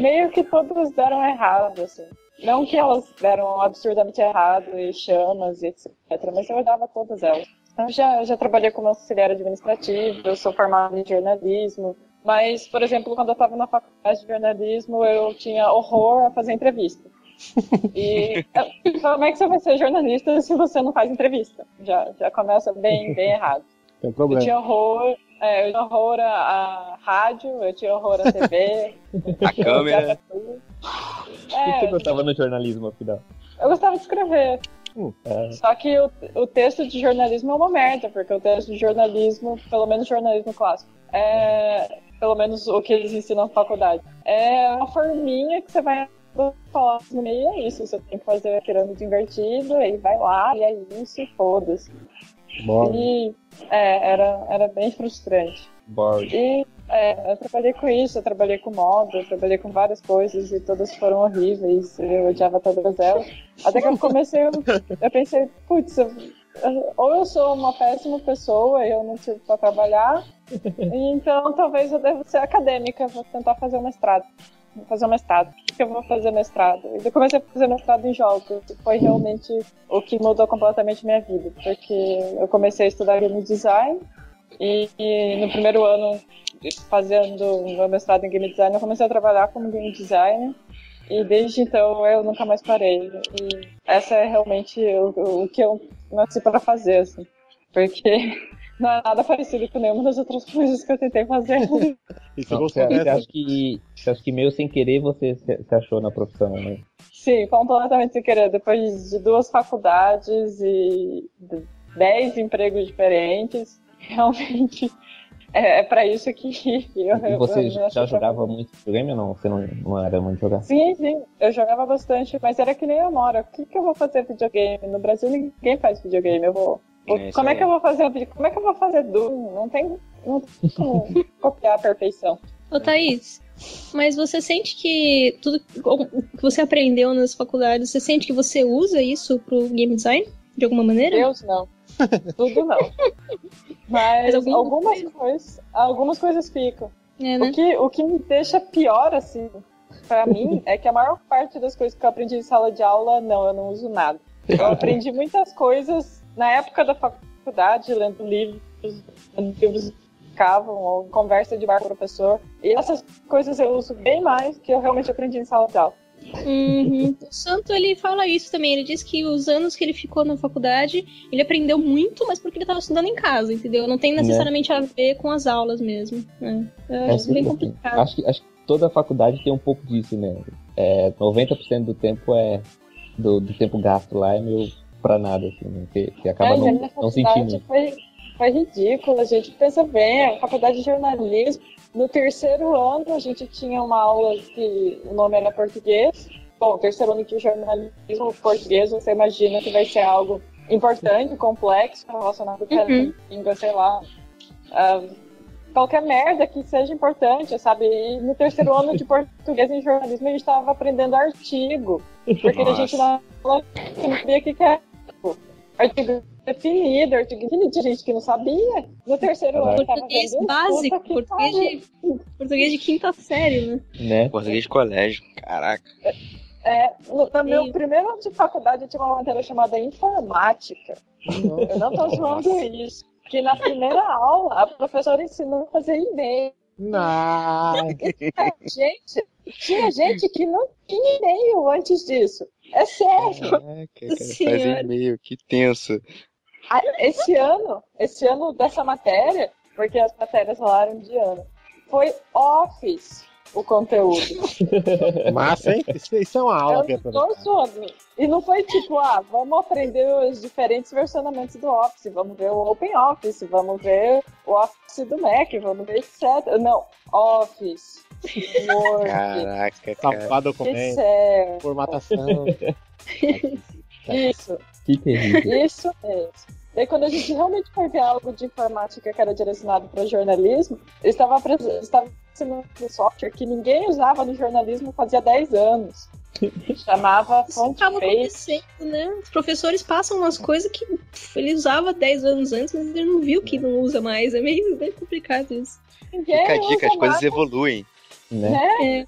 meio que todas deram errado, assim. Não que elas deram absurdamente errado e chamas e etc, mas eu dava todas elas. Eu já, já trabalhei como auxiliar administrativo, eu sou formada em jornalismo, mas, por exemplo, quando eu estava na faculdade de jornalismo, eu tinha horror a fazer entrevista. E como é que você vai ser jornalista se você não faz entrevista? Já, já começa bem, bem errado. Tem Eu problema. tinha horror, é, eu tinha horror a, a rádio, eu tinha horror a TV. A câmera. O que você É, gostava no jornalismo, afinal? eu gostava de escrever. É, Só que o, o texto de jornalismo é uma merda, porque o texto de jornalismo, pelo menos jornalismo clássico, é pelo menos o que eles ensinam na faculdade, é uma forminha que você vai falar no meio é isso. Você tem que fazer a pirâmide invertida, aí vai lá, e é isso, e foda-se. E é, era, era bem frustrante. boring. E é, eu trabalhei com isso, eu trabalhei com moda, eu trabalhei com várias coisas e todas foram horríveis, eu odiava todas elas. Até que eu comecei, eu, eu pensei, putz, ou eu sou uma péssima pessoa e eu não tive pra trabalhar, então talvez eu deva ser acadêmica, vou tentar fazer um mestrado. Vou fazer um mestrado. O que eu vou fazer mestrado? E eu comecei a fazer mestrado em jogos. Foi realmente o que mudou completamente minha vida. Porque eu comecei a estudar game design E, e no primeiro ano, fazendo meu mestrado em game design, eu comecei a trabalhar como game designer. E desde então eu nunca mais parei. E essa é realmente o, o que eu nasci para fazer, assim. Porque não é nada parecido com nenhuma das outras coisas que eu tentei fazer. e você, você, você, acha que, você acha que meio sem querer você se achou na profissão, né? Sim, completamente sem querer. Depois de duas faculdades e dez empregos diferentes, realmente é, é pra isso que eu. E você eu, já jogava muito videogame ou não? Você não, não era muito jogar? Sim, sim, eu jogava bastante, mas era que nem a Mora. O que, que eu vou fazer videogame? No Brasil ninguém faz videogame. Eu vou. É, como é que eu vou fazer Como é que eu vou fazer Doom? Não tem, não tem como copiar a perfeição. Ô Thaís, mas você sente que tudo que você aprendeu nas faculdades, você sente que você usa isso pro game design? De alguma maneira? Deus, não. Tudo não. Mas, Mas algumas coisas, algumas coisas ficam. É, né? o, que, o que me deixa pior, assim, para mim, é que a maior parte das coisas que eu aprendi em sala de aula, não, eu não uso nada. Eu aprendi muitas coisas na época da faculdade, lendo livros, livros ficavam, ou conversa de bar com o professor. E essas coisas eu uso bem mais que eu realmente aprendi em sala de aula. Uhum. O Santo ele fala isso também. Ele diz que os anos que ele ficou na faculdade, ele aprendeu muito, mas porque ele estava estudando em casa, entendeu? Não tem necessariamente é. a ver com as aulas mesmo. É. Eu é, acho bem complicado. Acho que, acho que toda faculdade tem um pouco disso, né? É, 90% do tempo é. Do, do tempo gasto lá é meio pra nada, assim, né? Que acaba não, não sentindo. Foi, foi ridículo, a gente pensa bem, a faculdade de jornalismo no terceiro ano, a gente tinha uma aula que o nome era português. Bom, terceiro ano de jornalismo português, você imagina que vai ser algo importante, complexo, relacionado com uhum. a língua, sei lá. Uh, qualquer merda que seja importante, sabe? E no terceiro ano de português em jornalismo, a gente estava aprendendo artigo. Porque Nossa. a gente não sabia o que, é artigo definido, artigo definido, tinha gente que não sabia. No terceiro ano Português básico, português de, português de quinta série, né? né? Português de colégio, caraca. É, no, no meu primeiro ano de faculdade eu tinha uma matéria chamada informática. Eu não tô zoando isso. Que na primeira aula a professora ensinou a fazer e-mail. Não. gente, tinha gente que não tinha e-mail antes disso. É sério. Caraca, fazer e-mail, que tenso. Esse ano, esse ano dessa matéria, porque as matérias rolaram de ano, foi Office o conteúdo. Massa, hein? Isso, isso é uma aula. Eu que E não foi tipo, ah, vamos aprender os diferentes versionamentos do Office, vamos ver o Open Office, vamos ver o Office do Mac, vamos ver etc. Não, Office. Caraca, cara. Salvar documento, formatação. Isso. Que terrível. Isso mesmo. Daí, quando a gente realmente foi ver algo de informática que era direcionado para jornalismo, eu estava, estava ensinando um software que ninguém usava no jornalismo fazia 10 anos. Chamava Fonte acontecendo, né? Os professores passam umas coisas que ele usava 10 anos antes, mas ele não viu que não usa mais. É meio bem complicado isso. Ninguém Fica a dica, as coisas evoluem. Né? né? É.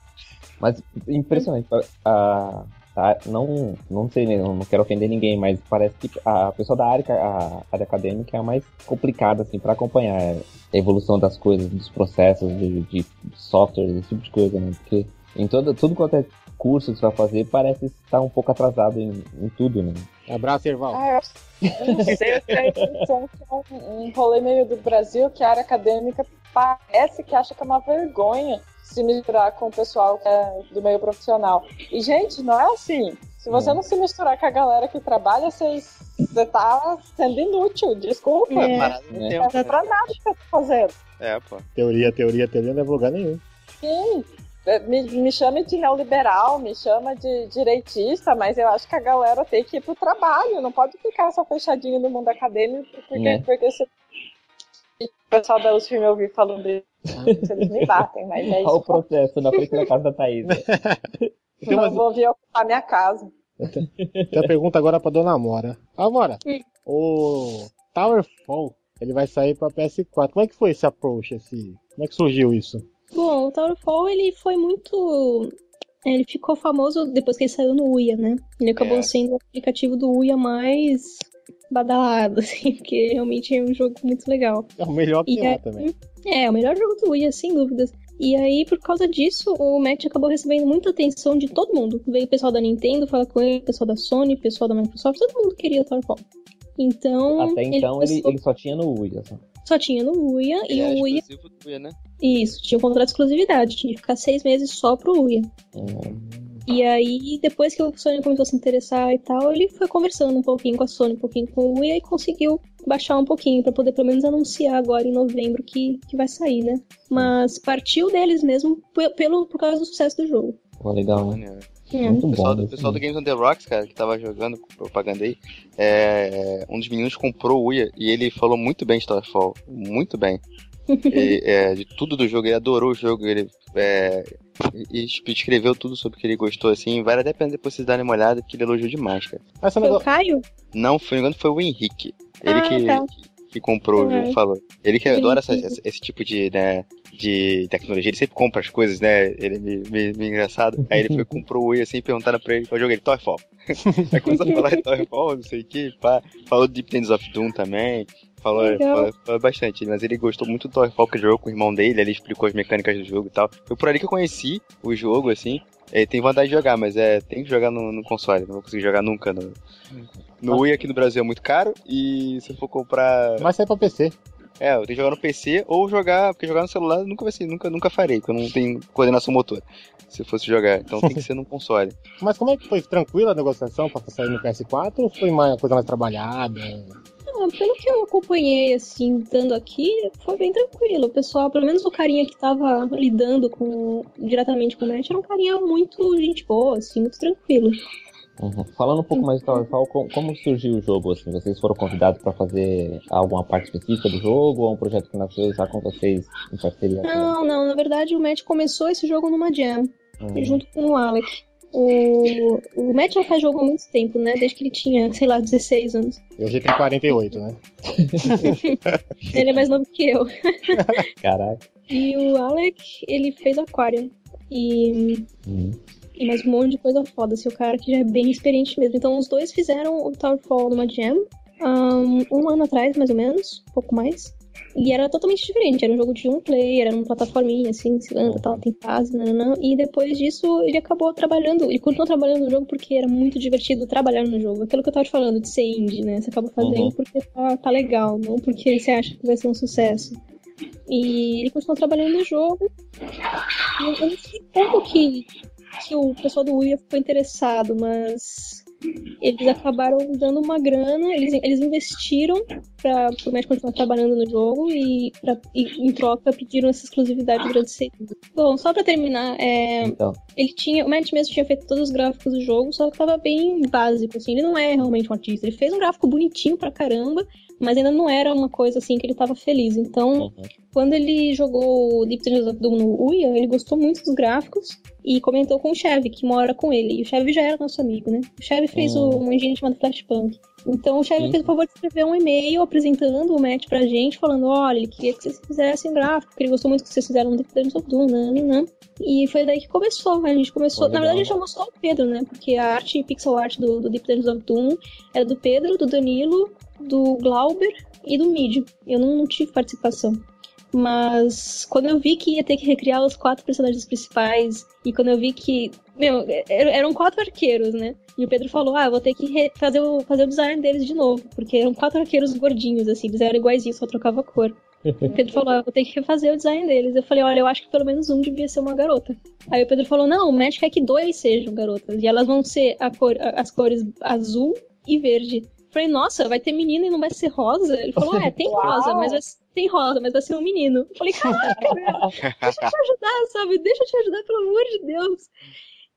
Mas impressionante. A, Tá? Não, não sei, não quero ofender ninguém, mas parece que a pessoa da área, a área acadêmica é a mais complicada, assim, para acompanhar a evolução das coisas, dos processos, de, de software, esse tipo de coisa, né? Porque em todo, tudo quanto é curso que você vai fazer, parece estar um pouco atrasado em, em tudo, né? Abraço, Erval. Ah, eu não sei, eu um, um rolê meio do Brasil que a área acadêmica parece que acha que é uma vergonha se misturar com o pessoal que é do meio profissional. E, gente, não é assim. Se você não se misturar com a galera que trabalha, você, você tá sendo inútil, desculpa. É, é. Não é pra nada que você tá fazendo. É, pô. Teoria, teoria, teoria não é lugar nenhum. Sim. É, me, me chame de neoliberal, me chama de direitista, mas eu acho que a galera tem que ir pro trabalho, não pode ficar só fechadinho no mundo acadêmico, porque, é. porque se pessoal da USP me ouvir falando isso, eles me batem, mas é isso. Olha o processo na frente da casa da Thaís. Não uma... vou vir ocupar minha casa. Tem a pergunta agora pra Dona Amora. Amora, o Towerfall, ele vai sair pra PS4. Como é que foi esse approach? Esse... Como é que surgiu isso? Bom, o Towerfall, ele foi muito... Ele ficou famoso depois que ele saiu no Uia, né? Ele acabou é. sendo o aplicativo do Uia mais badalado, assim, porque realmente é um jogo muito legal. É o melhor que é, também. É, é o melhor jogo do Wii, sem dúvidas. E aí, por causa disso, o match acabou recebendo muita atenção de todo mundo. Veio o pessoal da Nintendo falar com ele, o pessoal da Sony, o pessoal da Microsoft, todo mundo queria o Towerfall. Então. Até então ele, ele, ele só tinha no Wii, assim. Só tinha no Uia e é o Uia. Do Uia né? Isso, tinha um contrato de exclusividade, tinha que ficar seis meses só pro Uia. Uhum. E aí, depois que o Sony começou a se interessar e tal, ele foi conversando um pouquinho com a Sony, um pouquinho com o Uia e conseguiu baixar um pouquinho para poder pelo menos anunciar agora em novembro que, que vai sair, né? Mas partiu deles mesmo pelo, por causa do sucesso do jogo. Pô, legal, né? É. Muito O pessoal, bom. do, pessoal do Games on the Rocks, cara, que tava jogando propaganda aí, é, um dos meninos comprou o Uia e ele falou muito bem de Starfall. Muito bem. E, é, de tudo do jogo, ele adorou o jogo, ele é, e, e escreveu tudo sobre o que ele gostou, assim. Vale até a pena depois vocês darem uma olhada, que ele elogiou demais, cara. Essa Foi o negócio... Caio? Não, foi engano, foi o Henrique. Ele Ah, que, tá. que, que comprou o Uhum. falou. Ele que adora essa- Henrique. esse, tipo de, né, de tecnologia, ele sempre compra as coisas, né? Ele é meio, meio- meio engraçado. Aí ele foi comprou o Wii assim, perguntaram pra ele qual jogo ele, Toyfall. Aí começou a falar de Toyfall, não sei o que, pá. Falou de Deep Tenders of Doom também. Falou, Legal. bastante, mas ele gostou muito do Toyfall que jogou com o irmão dele, ele explicou as mecânicas do jogo e tal. Foi por ali que eu conheci o jogo, assim. Ele tem vontade de jogar, mas é, tem que jogar no, no console, não vou conseguir jogar nunca no. No Wii aqui no Brasil é muito caro e se eu for comprar. Vai sair pra PC. É, eu tenho que jogar no PC ou jogar, porque jogar no celular nunca vai ser, nunca, nunca farei, porque eu não tenho coordenação motora. Se eu fosse jogar, então tem que ser no console. Mas como é que foi? Tranquila a negociação pra sair no PS4 ou foi uma coisa mais trabalhada? Ah, pelo que eu acompanhei, assim, estando aqui, foi bem tranquilo. O pessoal, pelo menos o carinha que tava lidando com diretamente com o match, era um carinha muito gente boa, assim, muito tranquilo. Uhum. Falando um pouco mais do Towerfall, como, como surgiu o jogo? Assim, vocês foram convidados para fazer alguma parte específica do jogo ou é um projeto que nasceu já com vocês em parceria? Não, não, na verdade o Matt começou esse jogo numa jam, Uhum. junto com o Alec. O, o Matt já faz jogo há muito tempo, né? Desde que ele tinha, sei lá, 16 anos. Eu já tenho 48, né? Ele é mais novo que eu. Caraca. E o Alec, ele fez Aquarium. E, Uhum. e mais um monte de coisa foda. Assim, o cara que já é bem experiente mesmo. Então os dois fizeram o Towerfall numa jam. Um, um ano atrás, mais ou menos. Um pouco mais. E era totalmente diferente. Era um jogo de um player, era uma plataforminha, assim, se anda, tal, tem fase, nananã. E depois disso, ele acabou trabalhando. Ele continuou trabalhando no jogo porque era muito divertido trabalhar no jogo. Aquilo que eu tava te falando, de ser indie, né? Você acaba fazendo Uhum. porque tá, tá legal, não porque você acha que vai ser um sucesso. E ele continuou trabalhando no jogo. Eu eu não sei como que, que o pessoal do Uia ficou interessado, mas eles acabaram dando uma grana, eles, eles investiram para o Matt continuar trabalhando no jogo e, pra, e em troca pediram essa exclusividade durante seis. Bom, só pra terminar, é, Então, ele tinha, o Matt mesmo tinha feito todos os gráficos do jogo, só que tava bem básico, assim, ele não é realmente um artista, ele fez um gráfico bonitinho pra caramba, mas ainda não era uma coisa assim que ele tava feliz, então uhum. quando ele jogou o Deep Dungeons of Doom no Uia, ele gostou muito dos gráficos e comentou com o Chevy, que mora com ele. E o Chevy já era nosso amigo, né? O Chevy fez Hum. o- um engine chamado Flashpunk. Então o Chevy fez o favor de escrever um e-mail apresentando o Matt pra gente, falando: olha, ele queria que vocês fizessem gráfico, porque ele gostou muito que vocês fizeram no Deep Dungeons of Doom, né? né, né. E foi daí que começou. A gente começou. Na verdade, a gente chamou só o Pedro, né? Porque a arte pixel art do, do Deep Dungeons of Doom era do Pedro, do Danilo, do Glauber e do Mid. Eu não, não tive participação. Mas quando eu vi que ia ter que recriar os quatro personagens principais, e quando eu vi que. Meu, er- eram quatro arqueiros, né? E o Pedro falou: Ah, eu vou ter que fazer, o, fazer o design deles de novo. Porque eram quatro arqueiros gordinhos, assim, eles eram iguaizinhos, só trocava a cor. O Pedro falou: ah, vou ter que refazer o design deles. Eu falei: Olha, eu acho que pelo menos um devia ser uma garota. Aí o Pedro falou: Não, o Matt quer que dois sejam garotas. E elas vão ser cor, as cores azul e verde. Eu Falei, nossa, vai ter menino e não vai ser rosa? Ele falou, é, tem rosa, mas vai, tem rosa, mas vai ser um menino. Eu falei, caraca, meu, deixa eu te ajudar, sabe? Deixa eu te ajudar, pelo amor de Deus.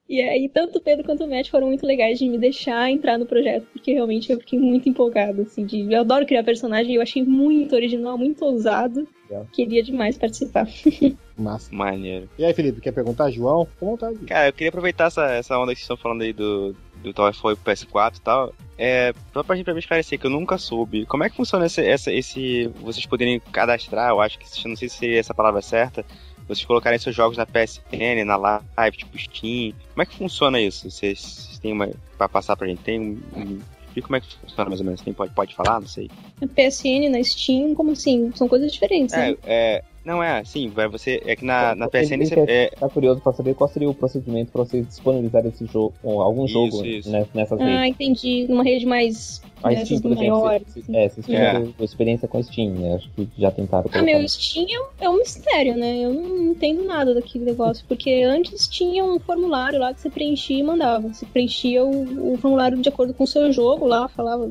E aí, tanto o Pedro quanto o Matt foram muito legais de me deixar entrar no projeto, porque realmente eu fiquei muito empolgada, assim, de... Eu adoro criar personagem, eu achei muito original, muito ousado. Legal. Queria demais participar. Massa. Maneiro. E aí, Felipe, quer perguntar, João? Com vontade. Cara, eu queria aproveitar essa, essa onda que vocês estão falando aí do, do Towerfall pro PS4 e tal. É, só pra gente pra me esclarecer, que eu nunca soube. Como é que funciona esse, essa, esse. Vocês poderem cadastrar, eu acho que não sei se seria essa palavra certa. Vocês colocarem seus jogos na PSN, na live, tipo Steam. Como é que funciona isso? Vocês, têm uma. Pra passar pra gente? Tem um, um- explica como é que funciona mais ou menos. Tem, pode, pode falar? Não sei. A PSN na Steam, como assim? São coisas diferentes, É, né? é, não é, sim, vai você. É que na, na Ele- PSN ele você. quer- É, Tá curioso pra saber qual seria o procedimento pra vocês disponibilizarem esse jogo, ou algum Isso, jogo isso. né, nessas redes. Ah, entendi. Numa rede mais. A dessas Steam, por exemplo, maiores. se- assim. é, vocês É. tiveram experiência com a Steam, né? Acho que já tentaram Ah, meu, Steam é um- é um mistério, né? Eu não entendo nada daquele negócio. Porque antes tinha um formulário lá que você preenchia e mandava. Você preenchia o, o formulário de acordo com o seu jogo lá, falava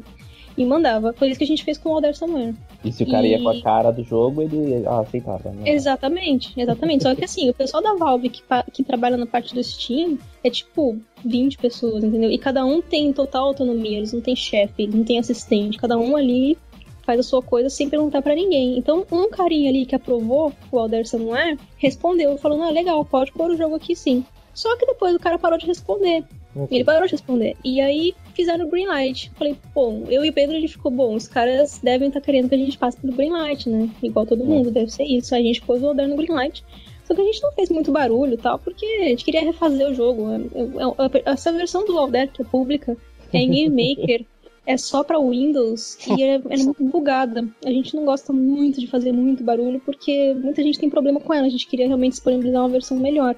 e mandava. Foi isso que a gente fez com o Alder Samuel. E se o cara ia E- com a cara do jogo, ele ah, aceitava. Né? Exatamente, exatamente. Só que assim, o pessoal da Valve que, que trabalha na parte do Steam é tipo 20 pessoas, entendeu? E cada um tem total autonomia, eles não têm chefe, eles não têm assistente, cada um ali faz a sua coisa sem perguntar pra ninguém. Então, um carinha ali que aprovou o Alder Samuel respondeu, falando: ah, legal, pode pôr o jogo aqui sim. Só que depois o cara parou de responder. Ele parou de responder. E aí fizeram o green light. Falei, bom, eu e o Pedro a gente ficou, bom, os caras devem estar querendo que a gente passe pelo green light, né? Igual todo mundo, deve ser isso. A gente pôs o Alder no green light. Só que a gente não fez muito barulho e tal, porque a gente queria refazer o jogo. É- é- é- Essa versão do Alder, que é pública, é em Game Maker. É só pra Windows e é, é muito bugada. A gente não gosta muito de fazer muito barulho porque muita gente tem problema com ela. A gente queria realmente disponibilizar uma versão melhor.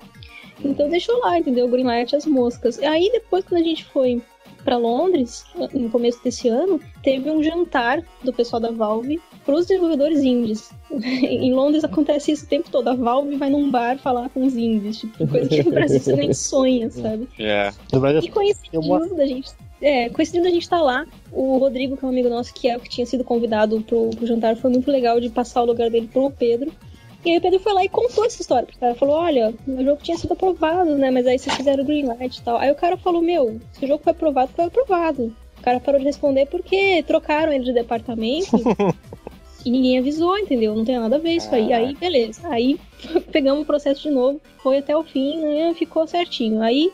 Então deixou lá, entendeu? O Greenlight as moscas. E aí depois quando a gente foi pra Londres, no começo desse ano, teve um jantar do pessoal da Valve pros desenvolvedores indies. em Londres acontece isso o tempo todo. A Valve vai num bar falar com os indies, tipo, coisa que no Brasil você nem sonha, sabe? é. No Brasil, E coincidindo da gente. É, coincidindo da gente estar lá, o Rodrigo, que é um amigo nosso, que é o que tinha sido convidado pro, pro jantar, foi muito legal de passar o lugar dele pro Pedro. E aí o Pedro foi lá e contou essa história. O cara falou, olha, o jogo tinha sido aprovado, né? Mas aí vocês fizeram o greenlight e tal. Aí o cara falou, meu, se o jogo foi aprovado, foi aprovado. O cara parou de responder porque trocaram ele de departamento. E ninguém avisou, entendeu? Não tem nada a ver isso aí. Aí, beleza. Aí pegamos o processo de novo, foi até o fim, né? Ficou certinho. Aí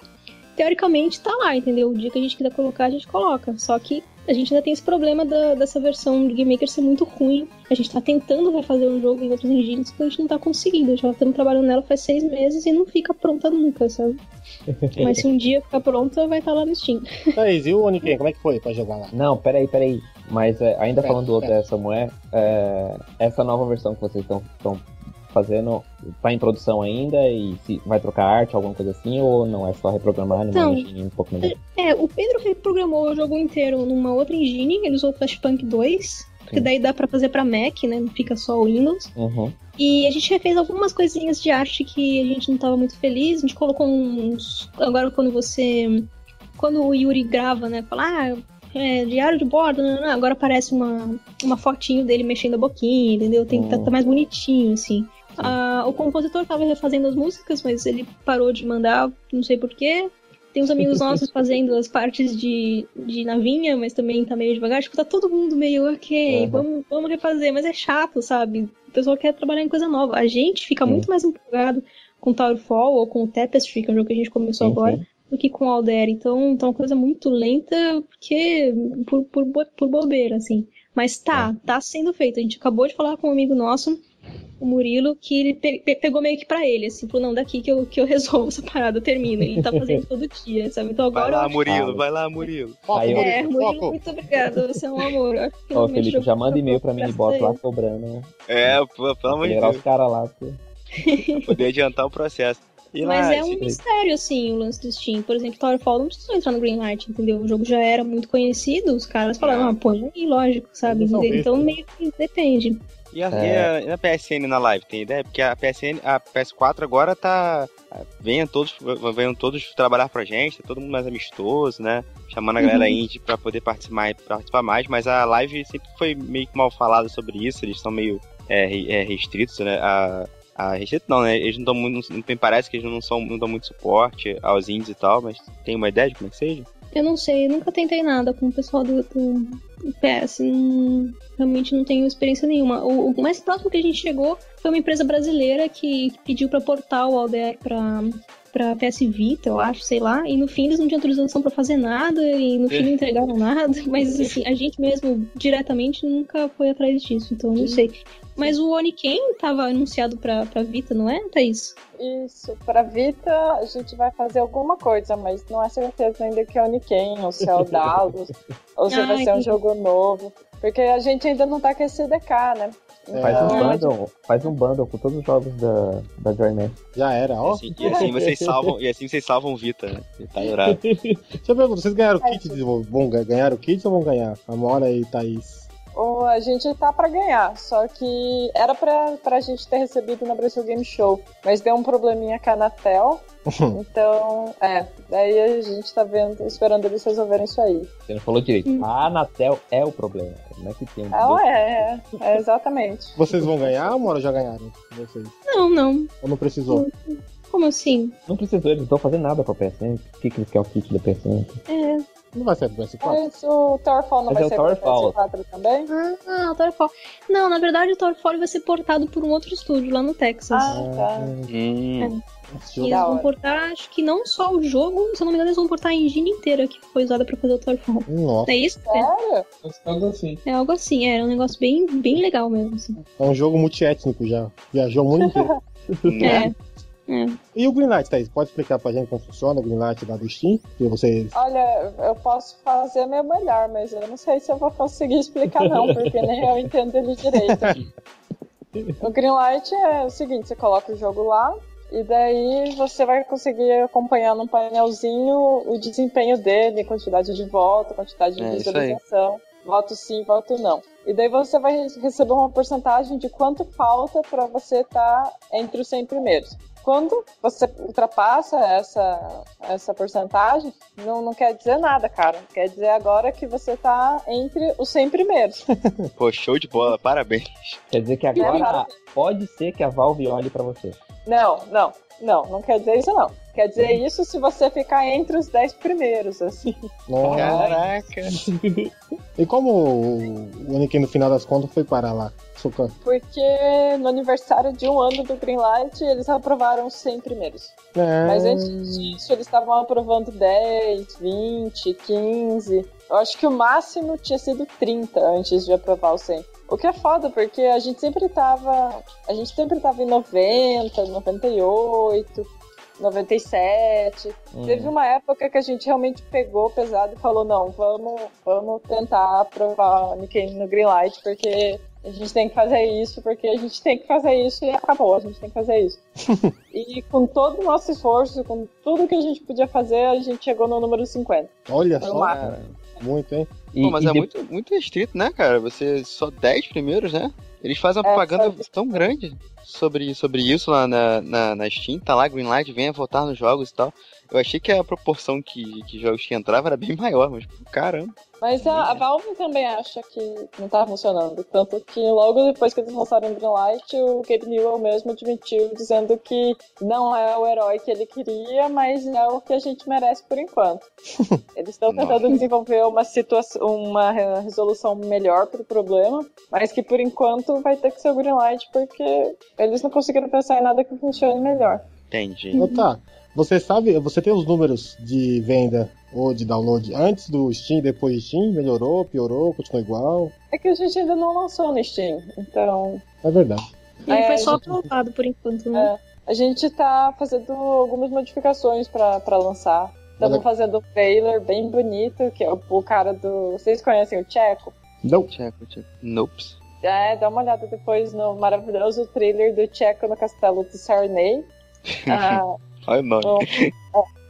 teoricamente tá lá, entendeu? O dia que a gente quiser colocar, a gente coloca. Só que a gente ainda tem esse problema da- dessa versão do Game Maker ser muito ruim. A gente tá tentando refazer o jogo em outros engines, que a gente não tá conseguindo. Já estamos trabalhando nela faz seis meses e não fica pronta nunca, sabe? Mas se um dia ficar pronta, vai estar lá no Steam. Thaís, e o Oniken, como é que foi pra jogar lá? Não, peraí, peraí. Mas é, ainda Pera, falando do pera. Odessa Samuel, é, essa nova versão que vocês estão fazendo tá em produção ainda e se vai trocar arte, alguma coisa assim, ou não? É só reprogramar numa Então, engine um pouco melhor? É, o Pedro reprogramou o jogo inteiro numa outra engine, ele usou o Flashpunk 2, porque Sim. daí dá pra fazer pra Mac, né? Não fica só o Windows. Uhum. E a gente refez algumas coisinhas de arte que a gente não tava muito feliz. A gente colocou uns. Agora, quando você. Quando o Yuri grava, né? Fala, ah, é, diário de bordo, né, né, agora aparece uma, uma fotinho dele mexendo a boquinha, entendeu? Tem que tá, Hum. tá mais bonitinho, assim. Ah, o compositor tava refazendo as músicas, mas ele parou de mandar, não sei porquê. Tem uns amigos nossos fazendo as partes de, de navinha, mas também tá meio devagar. Tipo, tá todo mundo meio, ok, Uhum. vamos, vamos refazer, mas é chato, sabe? O pessoal quer trabalhar em coisa nova. A gente fica Sim. muito mais empolgado com Towerfall ou com o Tapestry, que é um jogo que a gente começou Sim, agora, do que com Alder. Então, tá uma coisa muito lenta, porque por, por, por bobeira, assim. Mas tá, tá sendo feito. A gente acabou de falar com um amigo nosso, o Murilo, que ele pe- pe- pegou meio que pra ele, assim, falou, não, daqui que eu, que eu resolvo essa parada, eu termino. Ele tá fazendo todo dia, sabe? Então Vai agora. lá, eu acho- Murilo, vai lá, Murilo. Foco, Aí É, Murilo, foco. muito obrigada, você é um amor. Ó, Felipe, já manda e-mail pra Graças Miniboss a lá cobrando, né? É, pô, pelo amor de Deus, os caras lá. pra poder adiantar o processo. E Mas lá, é um se- mistério, assim, o lance do Steam. Por exemplo, Towerfall não precisou entrar no Greenlight, entendeu? O jogo já era muito conhecido, os caras falaram, Ah. ah, põe aí, lógico, sabe? Então meio que depende. E a, É. e a- e a PSN na live, tem ideia? Porque a PSN, a PS4 agora tá. Venham todos, venham todos trabalhar pra gente, tá todo mundo mais amistoso, né? Chamando a galera Uhum. indie pra poder participar, participar mais, mas a live sempre foi meio que mal falada sobre isso, eles são meio é, é, restritos, né? A, a restrito não, né? Eles não dão muito. não- parece que eles não, são, não dão muito suporte aos indies e tal, mas tem uma ideia de como é que seja? Eu não sei, eu nunca tentei nada com o pessoal do, do, PS. Não, realmente não tenho experiência nenhuma. O, o mais próximo que a gente chegou foi uma empresa brasileira que pediu pra portar o Alder pra, pra PS Vita, eu acho, sei lá. E no fim eles não tinham autorização pra fazer nada e no fim não entregaram nada. Mas assim, a gente mesmo diretamente nunca foi atrás disso, então eu não sei. Mas o Oniken tava anunciado pra, pra Vita, não é, Thaís? Isso, pra Vita a gente vai fazer alguma coisa, mas não é certeza ainda que é Oniken ou se é o Dallas, ou se Ah, vai ser um jogo novo. Porque a gente ainda não tá com esse CDK, né? Faz um Então, bundle, faz um bundle com todos os jogos da, da Joyman. Já era, ó. assim, e assim vocês salvam, e assim vocês salvam o Vita, né? Tá dourado. Deixa eu perguntar, vocês ganharam o kit de vão ga- ganhar o kit ou vão ganhar? Amora e Thaís. Ou a gente tá pra ganhar, só que era pra, pra gente ter recebido na Brasil Game Show, mas deu um probleminha com a Anatel, então, é, daí a gente tá vendo, esperando eles resolverem isso aí. Você não falou direito. Hum. A Anatel é o problema. Não é que tem um Ela é, é, exatamente. Vocês vão ganhar, ou já ganharam? Vocês? Não, não. Ou não precisou? Como assim? Não precisou, eles não estão fazendo nada pra PSN. Por que, que eles querem o kit da PSN? É. Não vai ser do PS4? Mas o Towerfall não Mas vai é o ser pro Towerfall. PS4 também? Ah, o Towerfall. Não, na verdade o Towerfall vai ser portado por um outro estúdio lá no Texas. Ah, tá. Hum, Esse E eles vão portar, acho que não só o jogo, se eu não me engano, eles vão portar a engine inteira que foi usada pra fazer o Towerfall. Nossa, É isso? É, Sério? Algo assim. é algo assim, é, é um negócio bem, bem legal mesmo. Assim. é um jogo multiétnico já. Viajou muito inteiro. né? É. É. E o Greenlight, Thaís? Pode explicar pra gente como funciona o Greenlight da Steam? Que vocês. Olha, eu posso fazer meu melhor, mas eu não sei se eu vou conseguir explicar não, porque nem eu entendo ele direito. O Greenlight é o seguinte, você coloca o jogo lá, e daí você vai conseguir acompanhar num painelzinho o desempenho dele, quantidade de voto, quantidade de É, visualização, voto sim, voto não. E daí você vai receber uma porcentagem de quanto falta para você estar entre os 100 primeiros. Quando você ultrapassa essa, essa porcentagem, não, não quer dizer nada, cara. Quer dizer agora que você tá entre os 100 primeiros. Pô, show de bola, parabéns. Quer dizer que agora pode ser que a Valve olhe pra você. Não, não, não, não quer dizer isso não. Quer dizer isso se você ficar entre os 10 primeiros, assim. Nossa. Caraca. E como o, Anakin no final das contas foi parar lá? Soca- Porque no aniversário de um ano do Greenlight, eles aprovaram os 100 primeiros. É... Mas antes disso, eles estavam aprovando 10, 20, 15. Eu acho que o máximo tinha sido 30 antes de aprovar o 100. O que é foda, porque a gente sempre tava. A gente sempre tava em 90, 98, 97. Hum. Teve uma época que a gente realmente pegou pesado e falou: não, vamos, vamos tentar aprovar Nikkei no Greenlight, porque a gente tem que fazer isso, porque a gente tem que fazer isso e acabou, a gente tem que fazer isso. e com todo o nosso esforço, com tudo que a gente podia fazer, a gente chegou no número 50. Olha Foi só, cara. Muito, hein? E, Pô, mas e é de- muito, muito restrito, né, cara? Você só 10 primeiros, né? Eles fazem uma É, propaganda sabe? tão grande sobre, sobre isso lá na, na, na Steam, tá lá, Greenlight, venha votar nos jogos e tal. Eu achei que a proporção que, que jogos que entrava era bem maior, mas caramba. Mas a, a Valve também acha que não tá funcionando. Tanto que logo depois que eles lançaram o Greenlight, o Gabe Newell mesmo admitiu, dizendo que não é o herói que ele queria, mas é o que a gente merece por enquanto. Eles estão tentando desenvolver uma situação, uma re- resolução melhor pro problema, mas que por enquanto vai ter que ser o Greenlight, porque eles não conseguiram pensar em nada que funcione melhor. Entendi. Então tá. Você sabe, você tem os números de venda ou de download antes do Steam, depois do Steam? Melhorou, piorou, continuou igual? É que a gente ainda não lançou no Steam, então É verdade. Ele É, foi só gente- aprovado por enquanto, né? A gente tá fazendo algumas modificações pra pra lançar. Estamos Olha- fazendo um trailer bem bonito, que é o, o cara do. Vocês conhecem o Tcheco? Não. Tcheco, tcheco. Nope. É, dá uma olhada depois no maravilhoso trailer do Tcheco no castelo de Sarney. Ah, Olha o nome.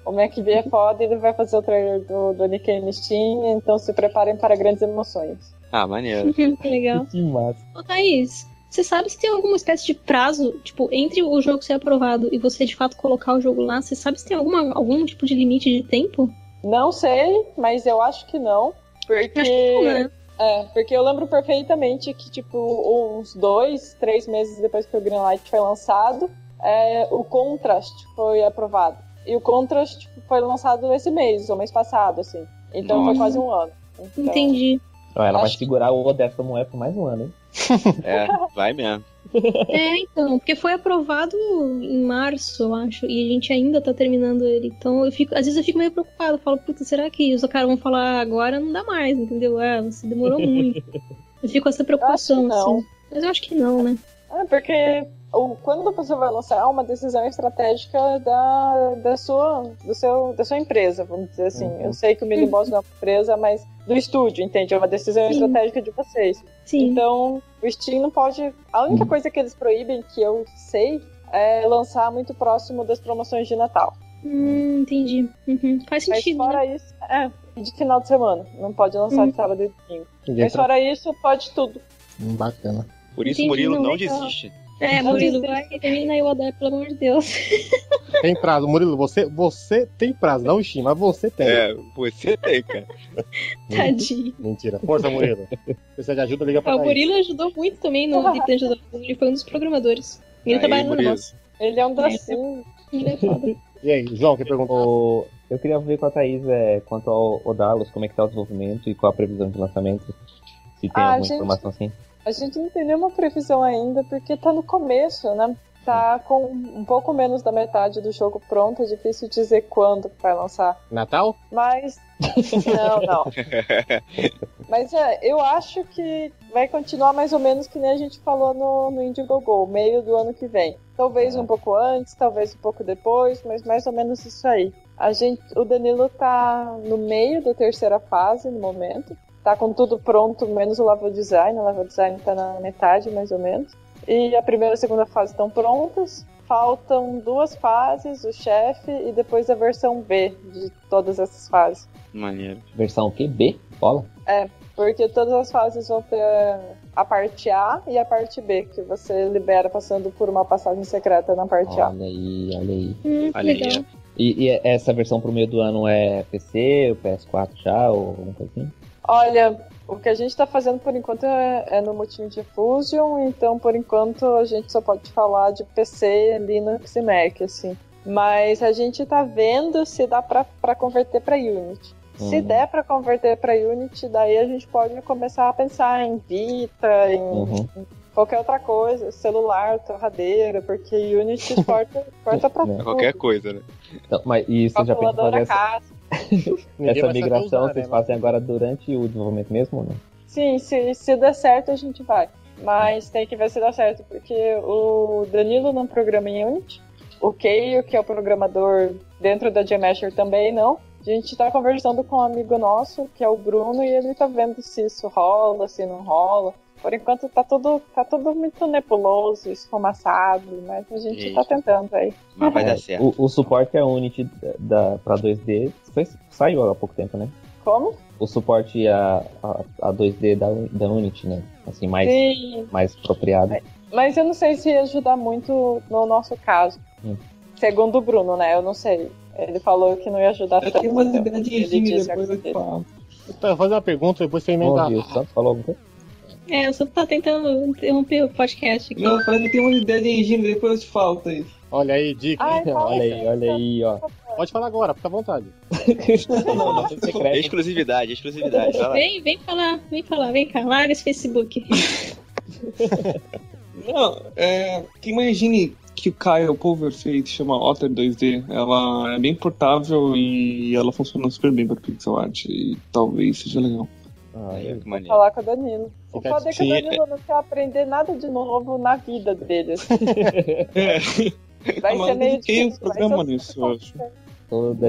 o, é foda e ele vai fazer o trailer do, do no Steam, então se preparem para grandes emoções. Ah, maneiro. que legal. Que massa. Ô, Thaís, você sabe se tem alguma espécie de prazo, tipo, entre o jogo ser aprovado e você de fato colocar o jogo lá, você sabe se tem alguma, algum tipo de limite de tempo? Não sei, mas eu acho que não. Porque. Acho que não, né? É, porque eu lembro perfeitamente que, tipo, uns dois, três meses depois que o Greenlight foi lançado, é, o Contrast foi aprovado. E o Contrast foi lançado esse mês, ou mês passado, assim. Então foi Nossa. quase um ano. Então, Entendi. Ela vai segurar o Odessa Moé por mais um ano, hein? É, vai mesmo. É, então, porque foi aprovado em março, eu acho, e a gente ainda tá terminando ele. Então, eu fico, às vezes eu fico meio preocupado. Eu falo, puta, será que os caras vão falar agora? Não dá mais, entendeu? Ah, você demorou muito. Eu fico com essa preocupação, assim. Mas eu acho que não, né? É, porque o, quando você vai lançar é uma decisão estratégica da, da, sua, do seu, da sua empresa, vamos dizer assim. Uhum. Eu sei que o Mini Boss não é uma empresa, mas do estúdio, entende? É uma decisão Sim. estratégica de vocês. Sim. Então, o Steam não pode. A única coisa que eles proíbem, que eu sei, é lançar muito próximo das promoções de Natal. Hum, entendi. Uhum. Faz Mas sentido, né? fora isso, é, de final de semana. Não pode lançar Hum. de sábado e domingo. Mas fora isso, pode tudo. Hum, Bacana. Por isso Entendi, Murilo não, não legal. desiste. É, Murilo, vai, termina aí o Odeia, pelo amor de Deus. Tem prazo. Murilo, você, você tem prazo, não o Steam, mas você tem. É, você tem, cara. Tadinho. Mentira. Força, Murilo. Se precisa de ajuda, liga pra Ah, o. Murilo ajudou muito também no Deep Dungeon. Ele foi um dos programadores. Ele Aí, trabalha no negócio. Ele é um docinho. Ele é foda. E aí, João, que perguntou? Eu queria ver com a Thaís é, quanto ao Odalos, como é que tá o desenvolvimento e qual a previsão de lançamento. Se tem Ah, alguma gente. informação assim. A gente não tem nenhuma previsão ainda, porque tá no começo, né? Tá com um pouco menos da metade do jogo pronto, é difícil dizer quando vai lançar. Natal? Mas. Não, não. Mas é, eu acho que vai continuar mais ou menos que nem a gente falou no, no Indiegogo, meio do ano que vem. Talvez um pouco antes, talvez um pouco depois, mas mais ou menos isso aí. A gente, o Danilo tá no meio da terceira fase no momento. Tá com tudo pronto, menos o level design. O level design tá na metade, mais ou menos. E a primeira e a segunda fase estão prontas. Faltam duas fases, o chefe e depois a versão B de todas essas fases. Maneiro. Versão o quê? B? Bola? Porque todas as fases vão ter a parte A e a parte B, que você libera passando por uma passagem secreta na parte A. Olha aí, olha aí. Hum, Olha aí. E, e essa versão pro meio do ano é PC, o PS4 já, ou alguma coisa assim? Olha, o que a gente tá fazendo por enquanto é, é no Multimedia Fusion, então por enquanto a gente só pode falar de PC, Linux e Mac, assim. Mas a gente tá vendo se dá pra, pra converter pra Unity. Se Uhum. der pra converter pra Unity, daí a gente pode começar a pensar em Vita, em Uhum. qualquer outra coisa, celular, torradeira, porque Unity exporta, exporta pra É. Qualquer coisa, né? Então, mas e você já pensa em fazer essa, casa. Essa migração? usar, vocês né? fazem agora durante o desenvolvimento mesmo ou não? Sim, se, se der certo a gente vai. Mas tem que ver se dá certo, porque o Danilo não programa em Unity. O Keio, que é o programador dentro da Gmasher também não. A gente tá conversando com um amigo nosso, que é o Bruno, e ele tá vendo se isso rola, se não rola. Por enquanto tá tudo, tá tudo muito nebuloso, esfumaçado, mas a gente tá Eita. tentando aí. Mas vai É, dar certo. O, o suporte a Unity da, da, pra 2D foi, saiu há pouco tempo, né? Como? O suporte a, a, a 2D da, da Unity, né? Assim, mais, Sim, mais apropriado. Mas eu não sei se ia ajudar muito no nosso caso. Hum. Segundo o Bruno, né? Eu não sei. Ele falou que não ia ajudar Eu tanto. tenho umas Ele ideias disse depois a eu te falo. Então, eu vou fazer uma pergunta, depois você emenda. ouvi, o Santos falou alguma coisa? É, eu só tá tentando interromper o podcast aqui. Não, eu falei que tem umas ideias de engine, depois eu te falo, Thaís. Olha aí, dica. Ai, olha aí, olha aí, ó. Pode falar agora, fica à vontade. não, não tem secreto. Exclusividade, exclusividade. Vem, vem falar, vem falar, vem cá, larga esse Facebook. Não, é, tem uma engine que o Kyle Pulver fez, chama Otter 2D. Ela é bem portável e ela funciona super bem para pixel art. E talvez seja legal. Ah, maneiro. falar com o Danilo. O foda é que o Danilo não quer aprender nada de novo na vida dele. assim. É, Vai ser meio difícil. programa mas eu- nisso, eu acho.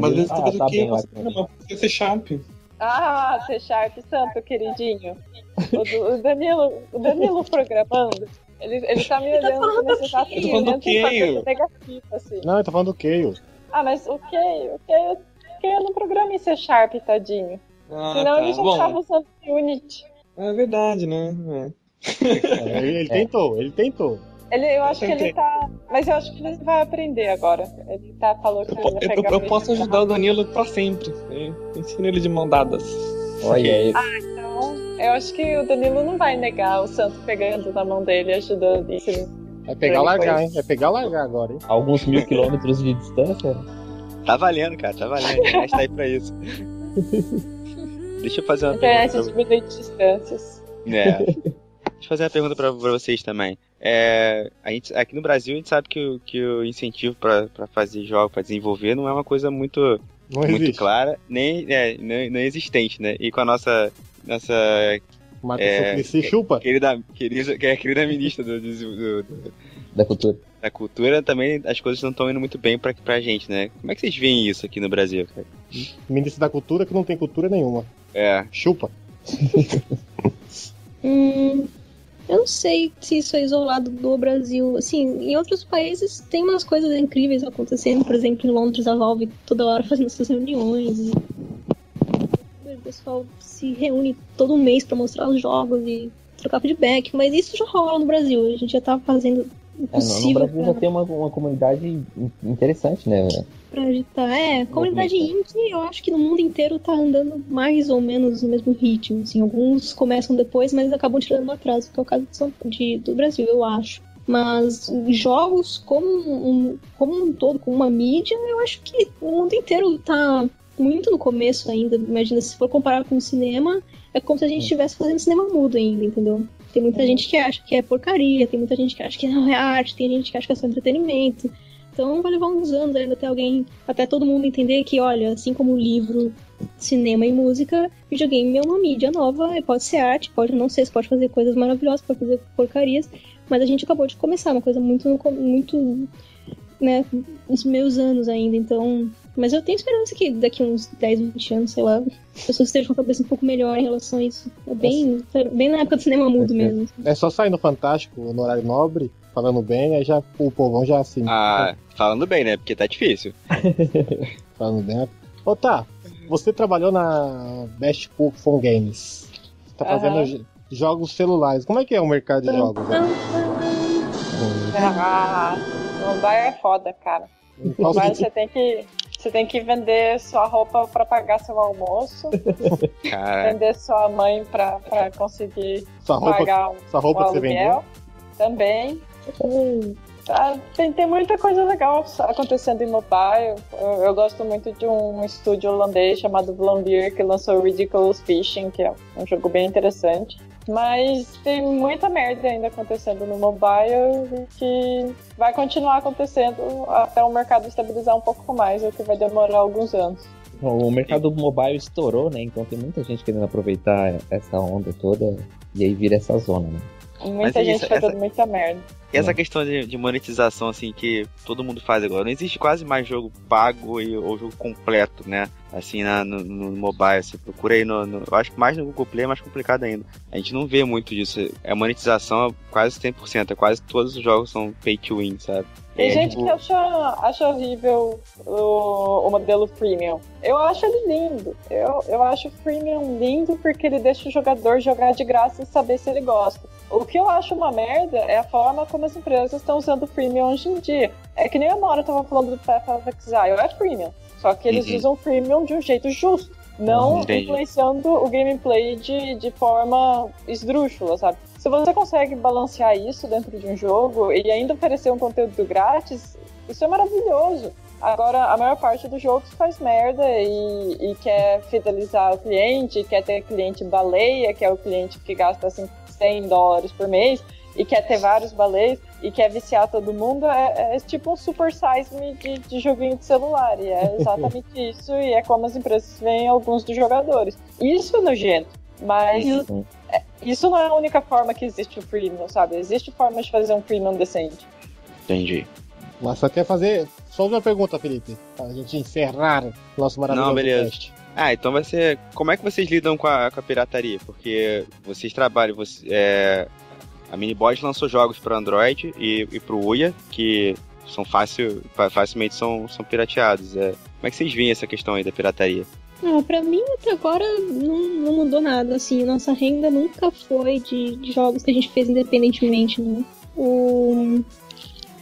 Mas vezes ah, tá bem, programa, porque ser Sharp. Ah, C Sharp Santo, queridinho. O, do- Danilo, o Danilo programando. Ele, ele tá me Ele tá olhando falando nesse exato tô falando momento e feio. fazendo negativo, assim. Não, eu tô falando do Keio. Ah, mas o? O que? O eu não programa em C Sharp, tadinho. Ah, Senão ele tá. já Bom, tava usando Unity. é verdade, né? É. Ele, ele tentou, ele tentou. Ele, eu acho que ele tá. Mas eu acho que ele vai aprender agora. Ele tá falou que Eu, ele vai eu- pegar eu o posso ajudar o Danilo pra sempre. Eu ensino ele de mão dadas. Olha aí. Então, eu acho que o Danilo não vai negar o Santo pegando na mão dele e ajudando isso. Vai pegar largar, hein? Vai pegar largar agora, hein? Alguns mil quilômetros de distância. Tá valendo, cara, tá valendo. A internet tá aí pra isso. Deixa eu fazer uma pergunta. distâncias. Pra... É. Deixa eu fazer uma pergunta pra, pra vocês também. É, a gente, aqui no Brasil a gente sabe que, o- que o incentivo pra, pra fazer jogos, pra desenvolver, não é uma coisa muito, Não muito existe. clara, nem, é, nem, nem existente, né? E com a nossa, nossa Marca É, chupa. Querida, querida, querida ministra do, do- do- Da cultura. Da cultura, também as coisas não estão indo muito bem pra, pra gente, né? Como é que vocês veem isso aqui no Brasil, cara? Ministro da Cultura que não tem cultura nenhuma. É, Chupa. Hum, eu não sei se isso é isolado do Brasil. Assim, em outros países tem umas coisas incríveis acontecendo. Por exemplo, em Londres, a Valve toda hora fazendo suas reuniões. E... O pessoal se reúne todo mês pra mostrar os jogos e trocar feedback. Mas isso já rola no Brasil. A gente já tá fazendo o É, no, Brasil já tem uma, uma comunidade in- interessante, né? pra agitar. É, comunidade indie, eu acho que no mundo inteiro tá andando mais ou menos no mesmo ritmo. Assim, alguns começam depois, mas acabam tirando atraso, que é o caso de São- de- do Brasil, eu acho. Mas jogos como um, como um todo, como uma mídia, eu acho que o mundo inteiro tá muito no começo ainda. Imagina, se for comparar com o cinema, é como se a gente estivesse fazendo cinema mudo ainda, entendeu? Tem muita gente que acha que é porcaria, tem muita gente que acha que não é arte, tem gente que acha que é só entretenimento. Então vai levar uns anos ainda até alguém, até todo mundo entender que, olha, assim como livro, cinema e música, videogame é uma mídia nova, e pode ser arte, pode não ser, você pode fazer coisas maravilhosas, pode fazer porcarias, mas a gente acabou de começar, uma coisa muito, muito, né, nos meus anos ainda, então... Mas eu tenho esperança que daqui uns 10, 20 anos, sei lá, as pessoas estejam com a cabeça um pouco melhor em relação a isso. É bem, bem na época do cinema mudo mesmo. É só sair no Fantástico, no horário nobre, falando bem, aí já o povão já assim. ah, falando bem, né? Porque tá difícil. Falando bem. Ô, tá. Você trabalhou na Best Cook Phone Games. Você tá fazendo jogos celulares. Como é que é o mercado de jogos? né? Ah, mobile é foda, cara. Sentido? você tem que. Você tem que vender sua roupa pra pagar seu almoço, Cara, vender sua mãe pra, pra conseguir Sua roupa, pagar o, sua roupa o que você vendeu? aluguel também. Tá, tem, tem muita coisa legal acontecendo em mobile. Eu, eu gosto muito de um estúdio holandês chamado Vlambeer que lançou Ridiculous Fishing, que é um jogo bem interessante. Mas tem muita merda ainda acontecendo no mobile e que vai continuar acontecendo até o mercado estabilizar um pouco mais, o que vai demorar alguns anos. O mercado mobile estourou, né? Então tem muita gente querendo aproveitar essa onda toda e aí vira essa zona, né? Muita é gente isso, fazendo essa- muita merda. e essa questão de, de monetização, assim, que todo mundo faz agora. Não existe quase mais jogo pago e, ou jogo completo, né? Assim, na, no, no mobile. Você procura aí no, no- Eu acho que mais no Google Play é mais complicado ainda. A gente não vê muito disso. A monetização é quase 100%. É quase todos os jogos são pay to win, sabe? Tem É, gente tipo, que acha, acha horrível o, o modelo freemium. Eu acho ele lindo. Eu, eu acho o freemium lindo porque ele deixa o jogador jogar de graça e saber se ele gosta. O que eu acho uma merda é a forma como as empresas estão usando o freemium hoje em dia. É que nem a Mora tava falando do Path of Exile, é freemium. Só que eles Uhum. usam o freemium de um jeito justo. Não Entendi. influenciando o gameplay de, de forma esdrúxula, sabe? Se você consegue balancear isso dentro de um jogo e ainda oferecer um conteúdo grátis, isso é maravilhoso. Agora, a maior parte dos jogos faz merda e, e quer fidelizar o cliente, quer ter cliente baleia, que é o cliente que gasta assim, 100 dólares por mês, e quer ter vários baleias, e quer viciar todo mundo. É, é tipo um super size me de, de joguinho de celular. E é exatamente isso, e é como as empresas veem alguns dos jogadores. Isso é nojento. Mas Sim. isso não é a única forma que existe o freemium, sabe? Existe forma de fazer um freemium decente. Entendi. Mas só quer fazer. Só uma pergunta, Felipe. Pra gente encerrar o nosso maravilhoso Não, beleza. teste. Ah, então vai ser. Como é que vocês lidam com a, com a pirataria? Porque vocês trabalham. Você, é, a Miniboss lançou jogos para Android e, e pro Uia, que são fácil, fa- facilmente são, são pirateados. É. Como é que vocês veem essa questão aí da pirataria? Ah, pra mim, até agora, não, não mudou nada, assim, nossa renda nunca foi de, de jogos que a gente fez independentemente, né? O,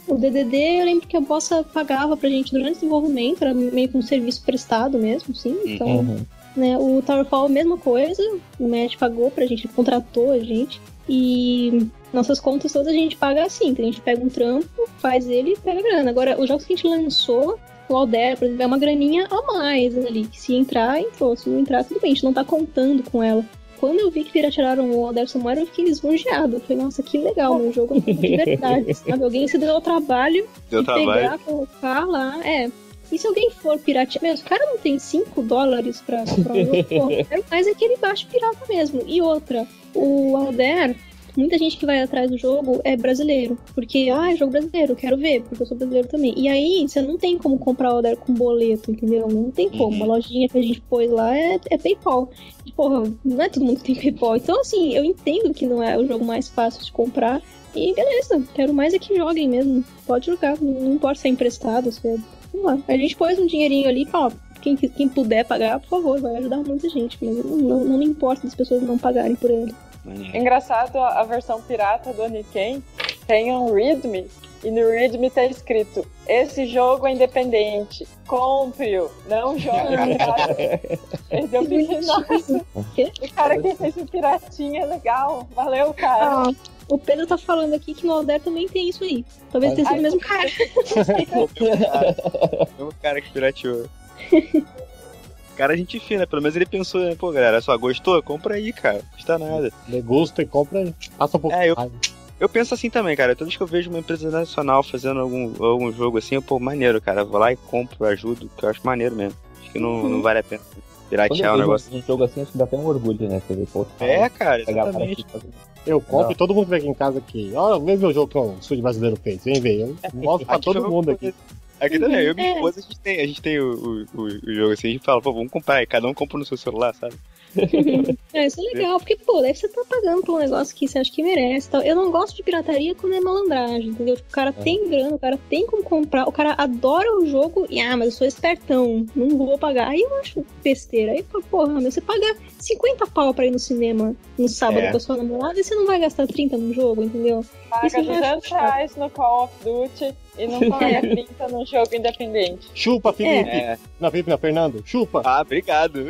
o DDD, eu lembro que a Bossa pagava pra gente durante o desenvolvimento, era meio que um serviço prestado mesmo, sim, então, Uhum. né, o Towerfall, mesma coisa, o Matt pagou pra gente, ele contratou a gente, e nossas contas todas a gente paga assim, então a gente pega um trampo, faz ele e pega a grana. Agora, os jogos que a gente lançou, o Alder, por exemplo, é uma graninha a mais ali. que Se entrar, entrou. Se não entrar, tudo bem, a gente não tá contando com ela. Quando eu vi que tiraram o Alder Samuel, eu fiquei lisonjeado. Eu falei, nossa, que legal, meu jogo é de verdade, sabe? Alguém se deu ao trabalho Deu de pegar, colocar lá. É, E se alguém for piratear, meu, o cara não tem 5 dólares pra comprar um jogo, quero mais é que ele baixe pirata mesmo. E outra, o Alder, muita gente que vai atrás do jogo é brasileiro. Porque, ah, é jogo brasileiro, quero ver, porque eu sou brasileiro também. E aí, você não tem como comprar o Alder com boleto, entendeu? Não tem como. Uhum. A lojinha que a gente pôs lá é, é PayPal. E, porra, não é todo mundo que tem PayPal. Então, assim, eu entendo que não é o jogo mais fácil de comprar. E beleza, quero mais é que joguem mesmo. Pode jogar, não, não importa se é emprestado, se é. Lá. A gente pôs um dinheirinho ali e fala, quem, quem puder pagar, por favor, vai ajudar muita gente. Mas não, não, não me importa das pessoas não pagarem por ele. Maneiro. Engraçado, a versão pirata do Oniken tem um readme e no readme tá escrito esse jogo é independente, compre-o, não jogue pirata. Eu fiquei, nossa, Quê? o cara que fez o piratinha é legal, valeu, cara. Ah, o Pedro tá falando aqui que no Alder também tem isso aí. Talvez tenha sido o mesmo cara. É o cara que pirateou. Cara, gente fina, pelo menos ele pensou, né? Pô, galera, só gostou? Compra aí, cara. Não custa nada. Degusta e compra aí. Passa um pouco É, eu-. Eu penso assim também, cara. Toda vez que eu vejo uma empresa nacional fazendo algum, algum jogo assim, eu, pô, maneiro, cara. Eu vou lá e compro, ajudo, que eu acho maneiro mesmo. Acho que não, não vale a pena piratear o eu negócio. um jogo assim, acho que dá até um orgulho, né? Você vê, pô, É, cara, exatamente. Eu compro Não. e todo mundo vem aqui em casa aqui. Ó, vê meu jogo que o estúdio brasileiro fez. Vem ver. Eu mostro pra todo mundo aqui. Aqui também, eu e minha É. esposa, a gente tem, a gente tem o, o, o, o jogo assim, a gente fala, pô, vamos comprar aí, cada um compra no seu celular, sabe? É, isso é legal, porque, pô, daí você tá pagando por um negócio que você acha que merece e tal. Eu não gosto de pirataria quando é malandragem, entendeu? Tipo, o cara tem grana, o cara tem como comprar, o cara adora o jogo e, ah, mas eu sou espertão, não vou pagar. Aí eu acho besteira. Aí, pô, porra, meu, você paga 50 pau pra ir no cinema no sábado É. com a sua namorada e você não vai gastar 30 no jogo, entendeu? Paga Isso eu acho 200 chato. reais no Call of Duty e não paga 30 num jogo independente. Chupa, Felipe. É. Não, Felipe, não, Fernando. Chupa. Ah, obrigado.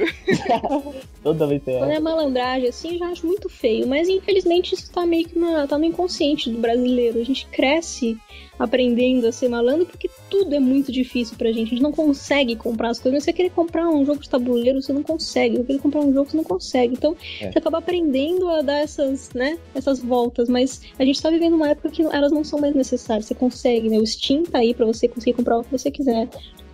Toda vez tem Quando é malandragem, assim, eu já acho muito feio. Mas infelizmente isso tá meio que na, tá no inconsciente do brasileiro. A gente cresce aprendendo a ser malandro porque tudo é muito difícil pra gente. A gente não consegue comprar as coisas. Você querer comprar um jogo de tabuleiro, você não consegue. Eu querer comprar um jogo, você não consegue. Então, É. você acaba aprendendo a dar essas, né, essas voltas. Mas a gente tá vivendo uma época que elas não são mais necessárias. Você consegue, né? O Steam tá aí pra você conseguir comprar o que você quiser.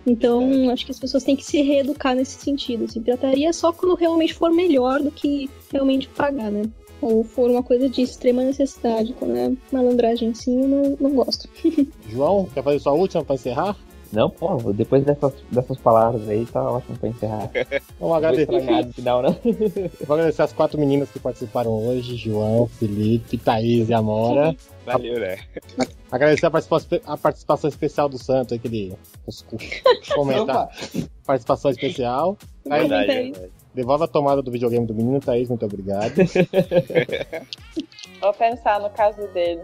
Então, acho que as pessoas têm que se reeducar nesse sentido. Assim, pirataria é só quando realmente for melhor do que realmente pagar, né? Ou for uma coisa de extrema necessidade. Quando é malandragem assim, eu não, não gosto. João, quer fazer sua última pra encerrar? Não, pô, depois dessas, dessas palavras aí, tá ótimo pra encerrar. Vamos Vou agradecer. no final, né? Vou agradecer as quatro meninas que participaram hoje: João, Felipe, Thaís e Amora. Valeu, né? Agradecer a participação, a participação especial do Santo, aquele os- os- comentar. participação especial. Verdade, Thaís. verdade. Devolve a tomada do videogame do menino, Thaís, muito obrigado. Vou pensar no caso dele.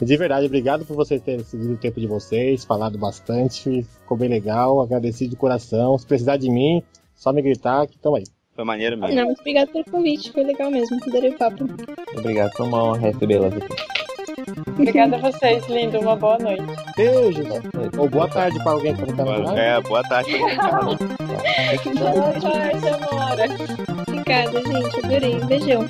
De verdade, obrigado por vocês terem seguido o tempo de vocês, falado bastante, ficou bem legal, agradecido de coração. Se precisar de mim, só me gritar que tamo aí. Foi maneiro mesmo. Não, muito obrigada pelo convite. Foi legal mesmo. Adorei o papo. Obrigado, foi uma honra recebê-las aqui. Obrigada a vocês, lindo. Uma boa noite. Beijo, ou boa tarde pra alguém que tá no. É, boa tarde. Boa tarde, Amora. Obrigada, gente. Adorei. Beijão.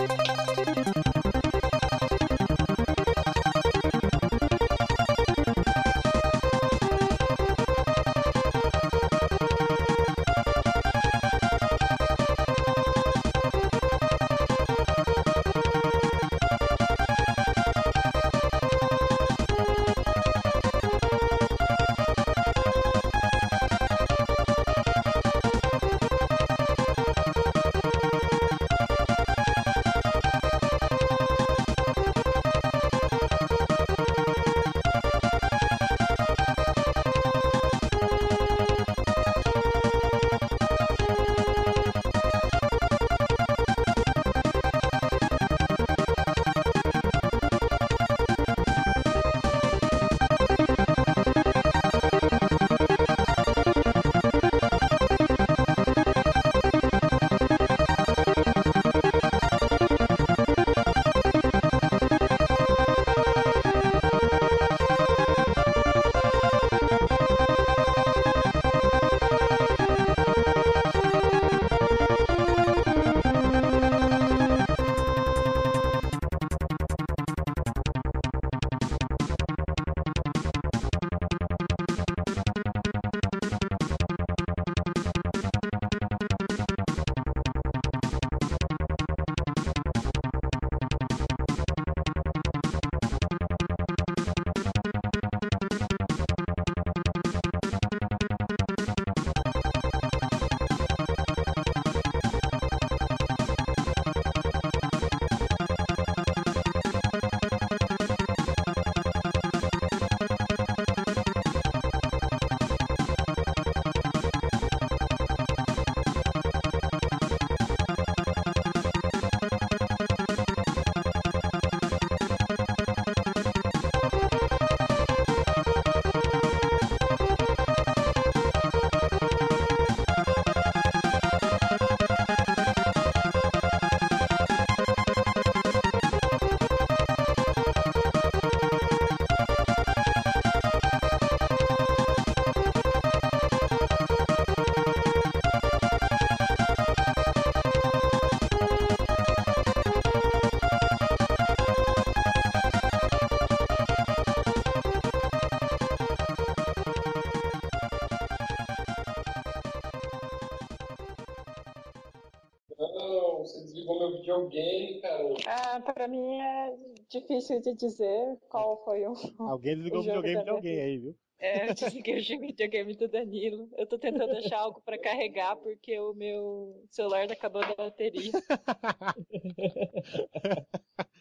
videogame, cara. Ah, pra mim é difícil de dizer qual foi o. Alguém desligou o videogame de alguém aí, viu? É, eu desliguei o videogame do Danilo. Eu tô tentando achar algo pra carregar porque o meu celular acabou da bateria.